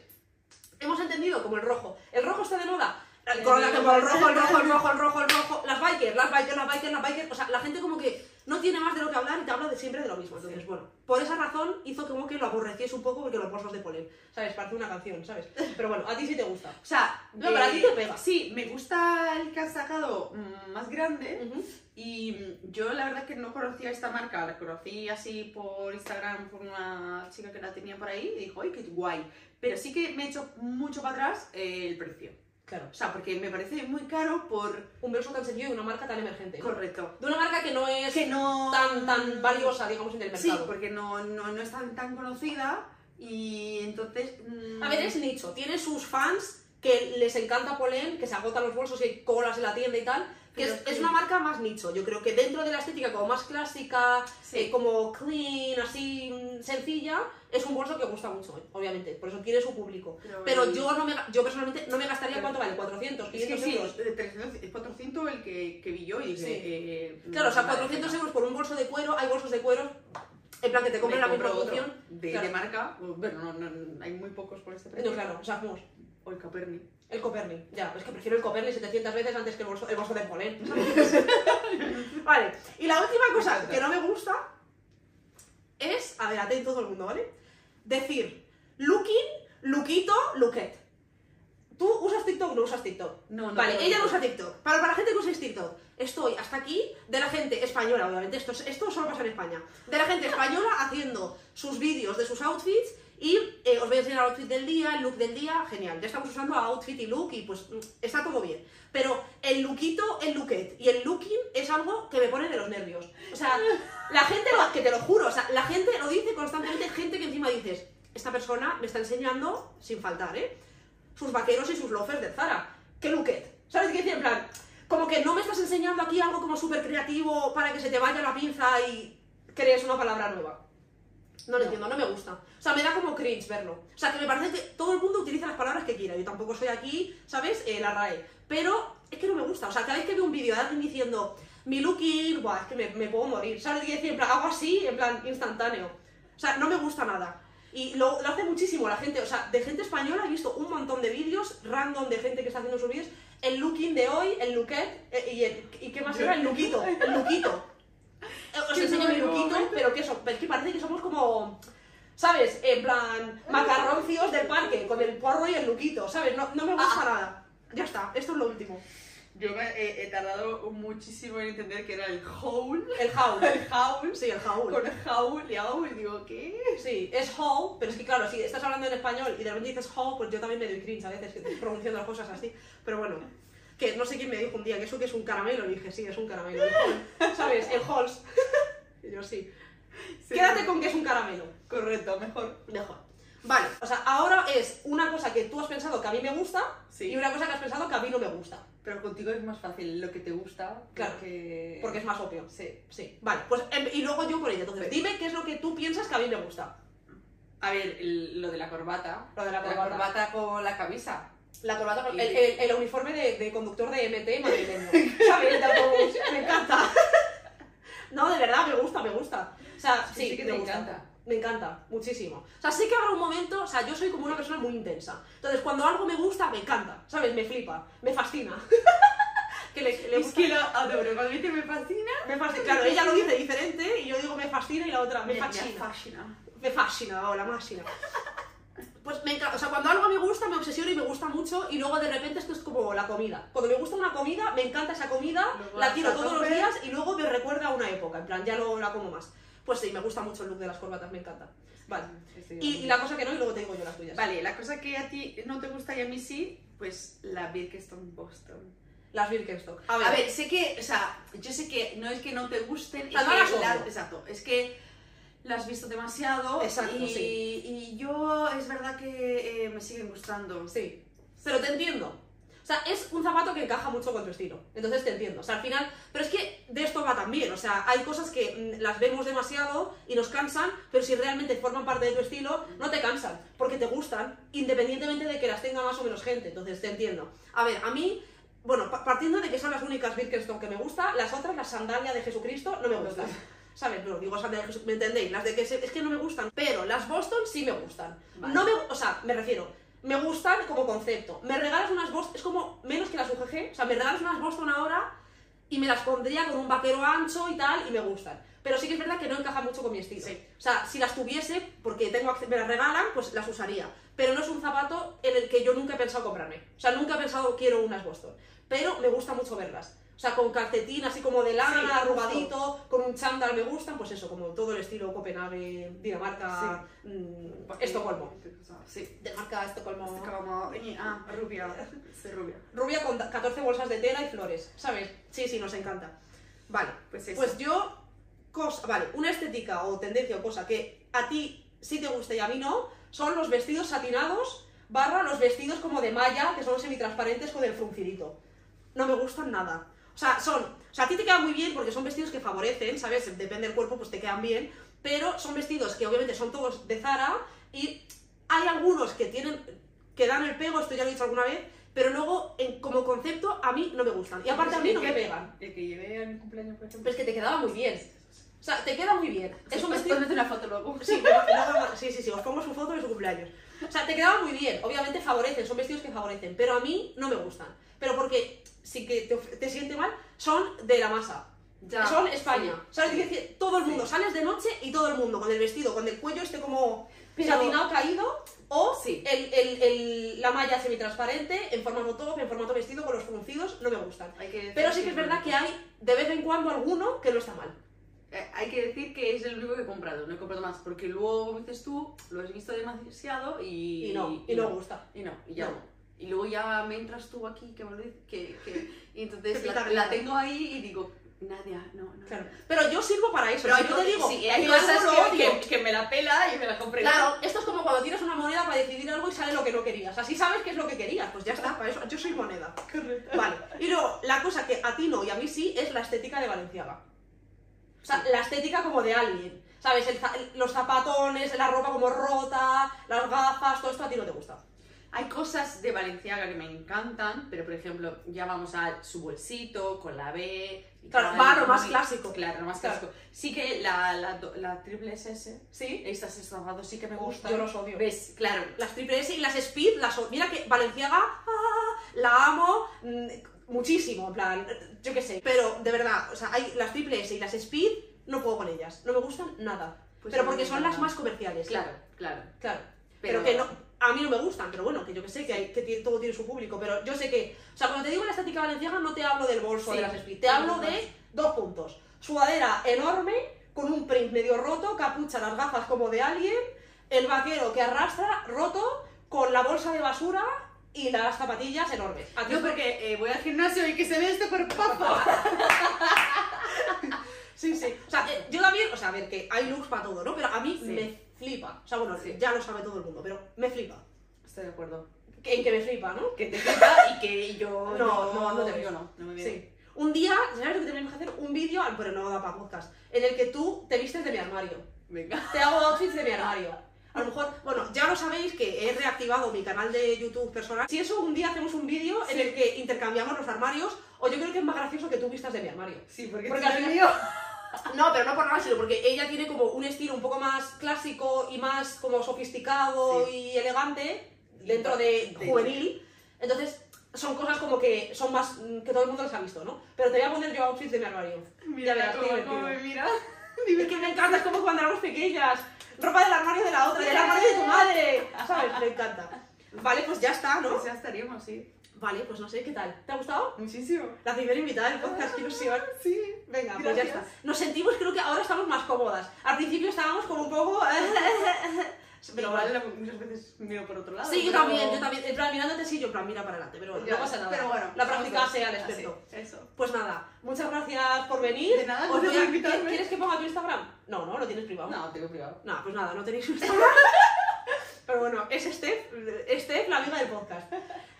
Hemos entendido como el rojo. El rojo está de moda. El Con la- negro. como el rojo, el rojo, el rojo, el rojo, el rojo. Las bikers, las bikers, las bikers, las bikers. O sea, la gente como que no tiene más de lo que hablar y te habla de siempre de lo mismo. Entonces, bueno, por esa razón hizo como que lo aborreciese un poco porque los bolsos de polen. ¿Sabes? Parece una canción, ¿sabes? Pero bueno, a ti sí te gusta. O sea, No, pero a ti te pega. Sí, me gusta el que has sacado más grande. Y yo la verdad que no conocía esta marca, la conocí así por Instagram por una chica que la tenía por ahí y dijo, ¡ay, qué guay! Pero sí que me he hecho mucho para atrás eh, el precio. Claro. O sea, porque me parece muy caro por... Un bolso tan sencillo de una marca tan emergente. ¿no? Correcto. De una marca que no es Que no... tan, tan valiosa, digamos, en el Sí, mercado. porque no, no, no es tan, tan conocida y entonces... mm, A ver, es nicho. Tiene sus fans que les encanta Polen, que se agotan los bolsos y hay colas en la tienda y tal. Que es, es una marca más nicho. Yo creo que dentro de la estética como más clásica, Sí. eh, como clean, así mm, sencilla, es un bolso que gusta mucho, eh, obviamente. Por eso tiene su público. Pero yo no me, yo personalmente no me gastaría cuánto vale, 400, Es que 500 sí, euros. de 300, 400 el que, que vi yo y dije... Sí. eh, Claro, o sea, vale, 400 venga. euros por un bolso de cuero, hay bolsos de cuero, en plan que te compren la misma función. de, Claro. de marca, bueno, no, no, hay muy pocos por este precio. No, claro, o sea, vamos. O el Caperni. El Coperni, ya, es que prefiero el Coperni 700 veces antes que el bolso, el bolso de polen. vale, y la última cosa que no me gusta es, a ver, atento todo el mundo, ¿vale? Decir, looking, lookito, looket. ¿Tú usas TikTok o no usas TikTok? No, no Vale, ella no usa TikTok. Para, para la gente que usa TikTok, estoy hasta aquí de la gente española, obviamente, esto, es- esto solo pasa en España. De la gente española haciendo sus vídeos de sus outfits y eh, os voy a enseñar el outfit del día, el look del día, genial. Ya estamos usando outfit y look y pues mm, está todo bien. Pero el lookito, el looket y el looking es algo que me pone de los nervios. O sea, la gente, lo, que te lo juro, o sea, la gente lo dice constantemente, gente que encima dices, esta persona me está enseñando, sin faltar, ¿eh? Sus vaqueros y sus loafers de Zara. ¿Qué looket? ¿Sabes qué decir? En plan, como que no me estás enseñando aquí algo como súper creativo para que se te vaya la pinza y crees una palabra nueva. No lo No. entiendo, no me gusta. O sea, me da como cringe verlo. O sea, que me parece que todo el mundo utiliza las palabras que quiera. Yo tampoco soy aquí, ¿sabes? Eh, la RAE. Pero es que no me gusta. O sea, cada vez que veo un vídeo de alguien diciendo mi looking, buah, es que me, me puedo morir. ¿Sabes qué decir? En plan, hago así, en plan, instantáneo. O sea, no me gusta nada. Y lo, lo hace muchísimo la gente. O sea, de gente española he visto un montón de vídeos random de gente que está haciendo sus vídeos. El looking de hoy, el looket, eh, y, el, y qué más era el lookito. El lookito. Os enseño mi lookito, pero que eso, es que parece que somos como. ¿Sabes? En plan, macarroncios del parque, con el porro y el luquito, ¿sabes? No, no me gusta nada. Ya está, esto es lo último. Yo me he, he tardado muchísimo en entender que era el howl. El haul. El howl. Sí, el haul. Con howl y howl digo, ¿qué? Sí, es haul, pero es que claro, si estás hablando en español y de repente dices haul, pues yo también me doy cringe a veces pronunciando las cosas así. Pero bueno, que no sé quién me dijo un día que eso que es un caramelo, y dije, sí, es un caramelo. El ¿Sabes? El halls. Y yo sí. Sí. Quédate con que es un caramelo. Correcto, mejor. Mejor. Vale, o sea, ahora es una cosa que tú has pensado que a mí me gusta Sí. y una cosa que has pensado que a mí no me gusta. Pero contigo es más fácil lo que te gusta. Claro, porque... Porque es más obvio. Sí. Sí. Vale, pues em, y luego yo por ello. Entonces, dime qué es lo que tú piensas que a mí me gusta. A ver, el- lo de la corbata. Lo de la corbata. con la camisa. La corbata, el, el- el uniforme de, de conductor de MT madrileño. ¿Sabes? De autobús. Me encanta. No, de verdad, me gusta, me gusta. O sea, sí, Sí, sí que me te gusta. encanta. Me encanta, muchísimo. O sea, sé que habrá un momento, o sea, yo soy como una persona muy intensa. Entonces, cuando algo me gusta, me encanta, ¿sabes? Me flipa, me fascina. que le, le Es gusta- que lo adoro. Cuando dice me fascina. Me fascina. Claro, ella lo dice diferente y yo digo me fascina y la otra me Me fascina. fascina. Me fascina, o la máquina. Pues me encanta, o sea, cuando algo me gusta, me obsesiona y me gusta mucho y luego de repente esto es como la comida. Cuando me gusta una comida, me encanta esa comida, Luego la tiro todos los días y luego me recuerda a una época, en plan, ya no la como más. Pues sí, me gusta mucho el look de las corbatas, me encanta. Vale. Y, y la cosa que no, y luego te digo yo las tuyas. Vale, la cosa que a ti no te gusta y a mí sí, pues la Birkenstock Boston. Las Birkenstock. A A ver, ver, sé que, o sea, yo sé que no es que no te gusten, es que las exacto, es que las has visto demasiado Exacto, y, sí. y yo que eh, me siguen gustando. sí. Pero te entiendo. O sea, es un zapato que encaja mucho con tu estilo. Entonces te entiendo. O sea, al final. Pero es que de esto va también. O sea, hay cosas que mm, las vemos demasiado y nos cansan, pero si realmente forman parte de tu estilo, no te cansan. Porque te gustan, independientemente de que las tenga más o menos gente. Entonces te entiendo. A ver, a mí. Bueno, pa- partiendo de que son las únicas Birkenstock que me gusta, las otras, las sandalias de Jesucristo, no me gustan. ¿Sabes? Pero digo de Jesucristo, ¿me entendéis? Las de que se- es que no me gustan. Pero las Boston sí me gustan. Vale. No me, o sea, me refiero, me gustan como concepto. Me regalas unas Boston, es como menos que las UGG, o sea, me regalas unas Boston ahora y me las pondría con un vaquero ancho y tal y me gustan. Pero sí que es verdad que no encaja mucho con mi estilo. Sí. O sea, si las tuviese, porque tengo me las regalan, pues las usaría. Pero no es un zapato en el que yo nunca he pensado comprarme. O sea, nunca he pensado quiero unas Boston. Pero me gusta mucho verlas. O sea, con calcetín así como de lana, Sí, arrugadito, con un chándal me gustan, pues eso, como todo el estilo Copenhague, Dinamarca, mm, Estocolmo. Sí. Dinamarca, Estocolmo. Es como, eh, ah, rubia. Rubia. Rubia con 14 bolsas de tela y flores, ¿sabes? Sí, sí, nos encanta. Vale, Pues eso. pues yo, cosa, vale, una estética o tendencia o cosa que a ti sí te gusta y a mí no, son los vestidos satinados barra los vestidos como de malla, que son semitransparentes con el fruncirito. No me gustan nada. O sea, son, o sea, a ti te quedan muy bien porque son vestidos que favorecen, ¿sabes? Depende del cuerpo, pues te quedan bien, pero son vestidos que obviamente son todos de Zara y hay algunos que tienen, que dan el pego, esto ya lo he dicho alguna vez, pero luego en- como concepto a mí no me gustan. Y aparte a mí no me pegan. El que llevé a mi cumpleaños, por ejemplo. Pero es que te quedaba muy bien. O sea, te queda muy bien. Es un vestido... Ponete una foto luego. Sí, sí, sí, sí, os pongo su foto de su cumpleaños. O sea, te quedaba muy bien. Obviamente favorecen, son vestidos que favorecen, pero a mí no me gustan. Pero porque sí que te, te siente mal, son de la masa. Ya, son España. sí, ¿Sabes? sí. decir? Todo el mundo, Sí. sales de noche y todo el mundo con el vestido, con el cuello este como satinado caído, o el, el- el- la malla semitransparente, en formato top, en formato vestido, con los fruncidos, no me gustan. Que Pero sí que es verdad que hay de vez en cuando alguno que no está mal. Eh, hay que decir que es el único que he comprado, no he comprado más, porque luego, como dices tú, lo has visto demasiado y... Y no, y no me gusta. Y no, y ya No. Y luego ya me entras tú aquí, que me lo dices, que, que... Y entonces la, tengo ahí y digo, Nadia, no, no. Claro. Pero yo sirvo para eso. Pero si yo te digo, sí, hay cosas que, que, que me la pela y me la compré. Claro, esto es como cuando tiras una moneda para decidir algo y sale lo que no querías. Así sabes qué es lo que querías. Pues ya está, para eso. Yo soy moneda. Vale. Y luego, la cosa que a ti no y a mí sí es la estética de Valenciaga. O sea, la estética como de alguien. ¿Sabes? El- los zapatones, la ropa como rota, las gafas, todo esto a ti no te gusta. Hay cosas de Valenciaga que me encantan, pero por ejemplo, ya vamos a su bolsito con la B. Claro, muy- más clásico. Claro, lo más Claro. clásico. Sí que la, la, triple SS, ¿Sí? estas estafados sí que me gustan. yo los odio. ¿Ves? Claro. Las triple S y las Speed, las mira que Valenciaga ah, la amo mm, muchísimo, en plan, yo qué sé. Pero de verdad, o sea, hay las triple S y las Speed, no puedo con ellas, no me gustan nada. Pues pero porque son las más comerciales. Claro, claro. Claro. Pero, Pero- que no, a mí no me gustan, pero bueno, que yo que sé, que, hay, que todo tiene su público. Pero yo sé que, o sea, cuando te digo la estética valenciaga, no te hablo del bolso Sí. de las Speed, te hablo de dos puntos. Sudadera enorme, con un print medio roto, capucha, las gafas como de alguien, el vaquero que arrastra, roto, con la bolsa de basura y las zapatillas enormes. ¿A ti Yo porque eh, voy al gimnasio y que se ve este cuerpazo. Sí, sí. O sea, yo también, o sea, a ver, que hay looks para todo, ¿no? Pero a mí Sí. me flipa. O sea, bueno, Sí. ya lo sabe todo el mundo, pero me flipa. Estoy de acuerdo. Que- En que me flipa, ¿no? Que te flipa y que yo No, no, no te no, no me viene. Sí. Un día, ¿sabes lo que tenemos que hacer? Un vídeo, pero no da para podcast, en el que tú te vistes de mi armario. Venga. Te hago outfits de mi armario. A lo mejor, bueno, ya lo sabéis que he reactivado mi canal de YouTube personal. Si eso, un día hacemos un vídeo en el que intercambiamos los armarios, o yo creo que es más gracioso que tú vistas de mi armario. Sí, porque, Porque al mío. No, pero no por nada, sino porque ella tiene como un estilo un poco más clásico y más como sofisticado Sí. y elegante dentro de juvenil. Entonces, son cosas como que son más mm, que todo el mundo las ha visto, ¿no? Pero te voy a poner yo outfits de mi armario. Mira, verás, qué cómo, cómo me mira. Es que me encanta, es como cuando éramos pequeñas. Ropa del armario de la otra, del armario de tu madre. ¿Sabes? Me encanta. Vale, pues ya está, ¿no? Pues ya estaríamos, sí. Vale, pues no sé, ¿qué tal? ¿Te ha gustado? Muchísimo. La primera invitada del podcast, qué ilusión. Sí. Venga, pues ya Gracias. está. Nos sentimos, creo que ahora estamos más cómodas. Al principio estábamos como un poco... Pero Pero igual vale. muchas veces miro por otro lado. Sí, yo pero- también, yo también. En plan, mirándote sí, yo en plan, mira para adelante, pero bueno, Ya, no pasa nada. Pero bueno, la práctica sea el Así, experto. Eso. Pues nada, muchas gracias por venir. De nada, Os gracias voy a- por invitarme. ¿Quieres que ponga tu Instagram? No, no, lo tienes privado. No, tengo privado. No, pues nada, no tenéis Instagram. Pero bueno, es Steph, Steph, la amiga del podcast.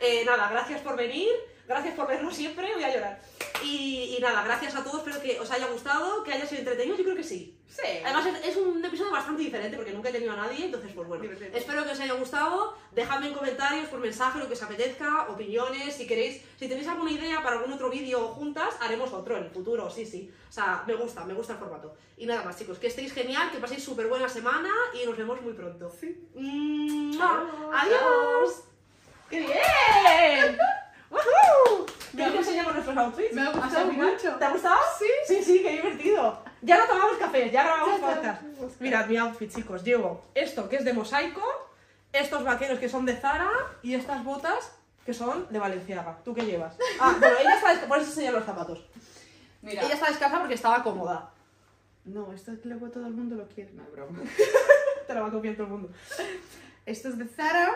Eh, nada, gracias por venir, gracias por vernos siempre, voy a llorar. Y, y nada, gracias a todos, espero que os haya gustado, que haya sido entretenido, yo creo que sí. Sí. Además es, es un episodio bastante diferente porque nunca he tenido a nadie, entonces pues bueno, Divertido. espero que os haya gustado, dejadme en comentarios, por mensaje, lo que os apetezca, opiniones, si queréis, si tenéis alguna idea para algún otro vídeo juntas, haremos otro en el futuro, sí, sí. O sea, me gusta, me gusta el formato. Y nada más chicos, que estéis genial, que paséis súper buena semana y nos vemos muy pronto. Sí. ¡Mua! Adiós. ¡Adiós! ¡Qué bien! ¡Woohoo! Me ¿Quieres ha que enseñemos nuestros outfits? me ha gustado mucho. ¿Te ha gustado? Sí. Sí, sí, qué divertido. Ya no tomamos café, ya grabamos Ya, ya, podcast. Mirad mi outfit, chicos. Llevo esto que es de mosaico, estos vaqueros que son de Zara y estas botas que son de Valenciaga. ¿Tú qué llevas? Ah, bueno, ella está descalza, por eso enseñar los zapatos. Mira. Ella está descalza porque estaba cómoda. No, esto es luego todo el mundo lo quiere, no broma. Te la va a copiar todo el mundo. Esto es de Zara.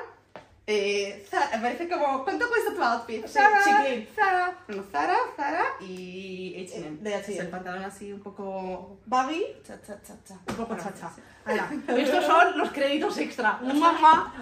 Eh, Zara, parece como. ¿Cuánto cuesta tu outfit? Sí, Zara, chiquilín. Zara. Bueno, Zara, Zara y H&M. De H&M. El pantalón así un poco. Baggy, Cha, cha, cha, cha. un poco sí. Ahora, estos son los créditos extra. Mamá.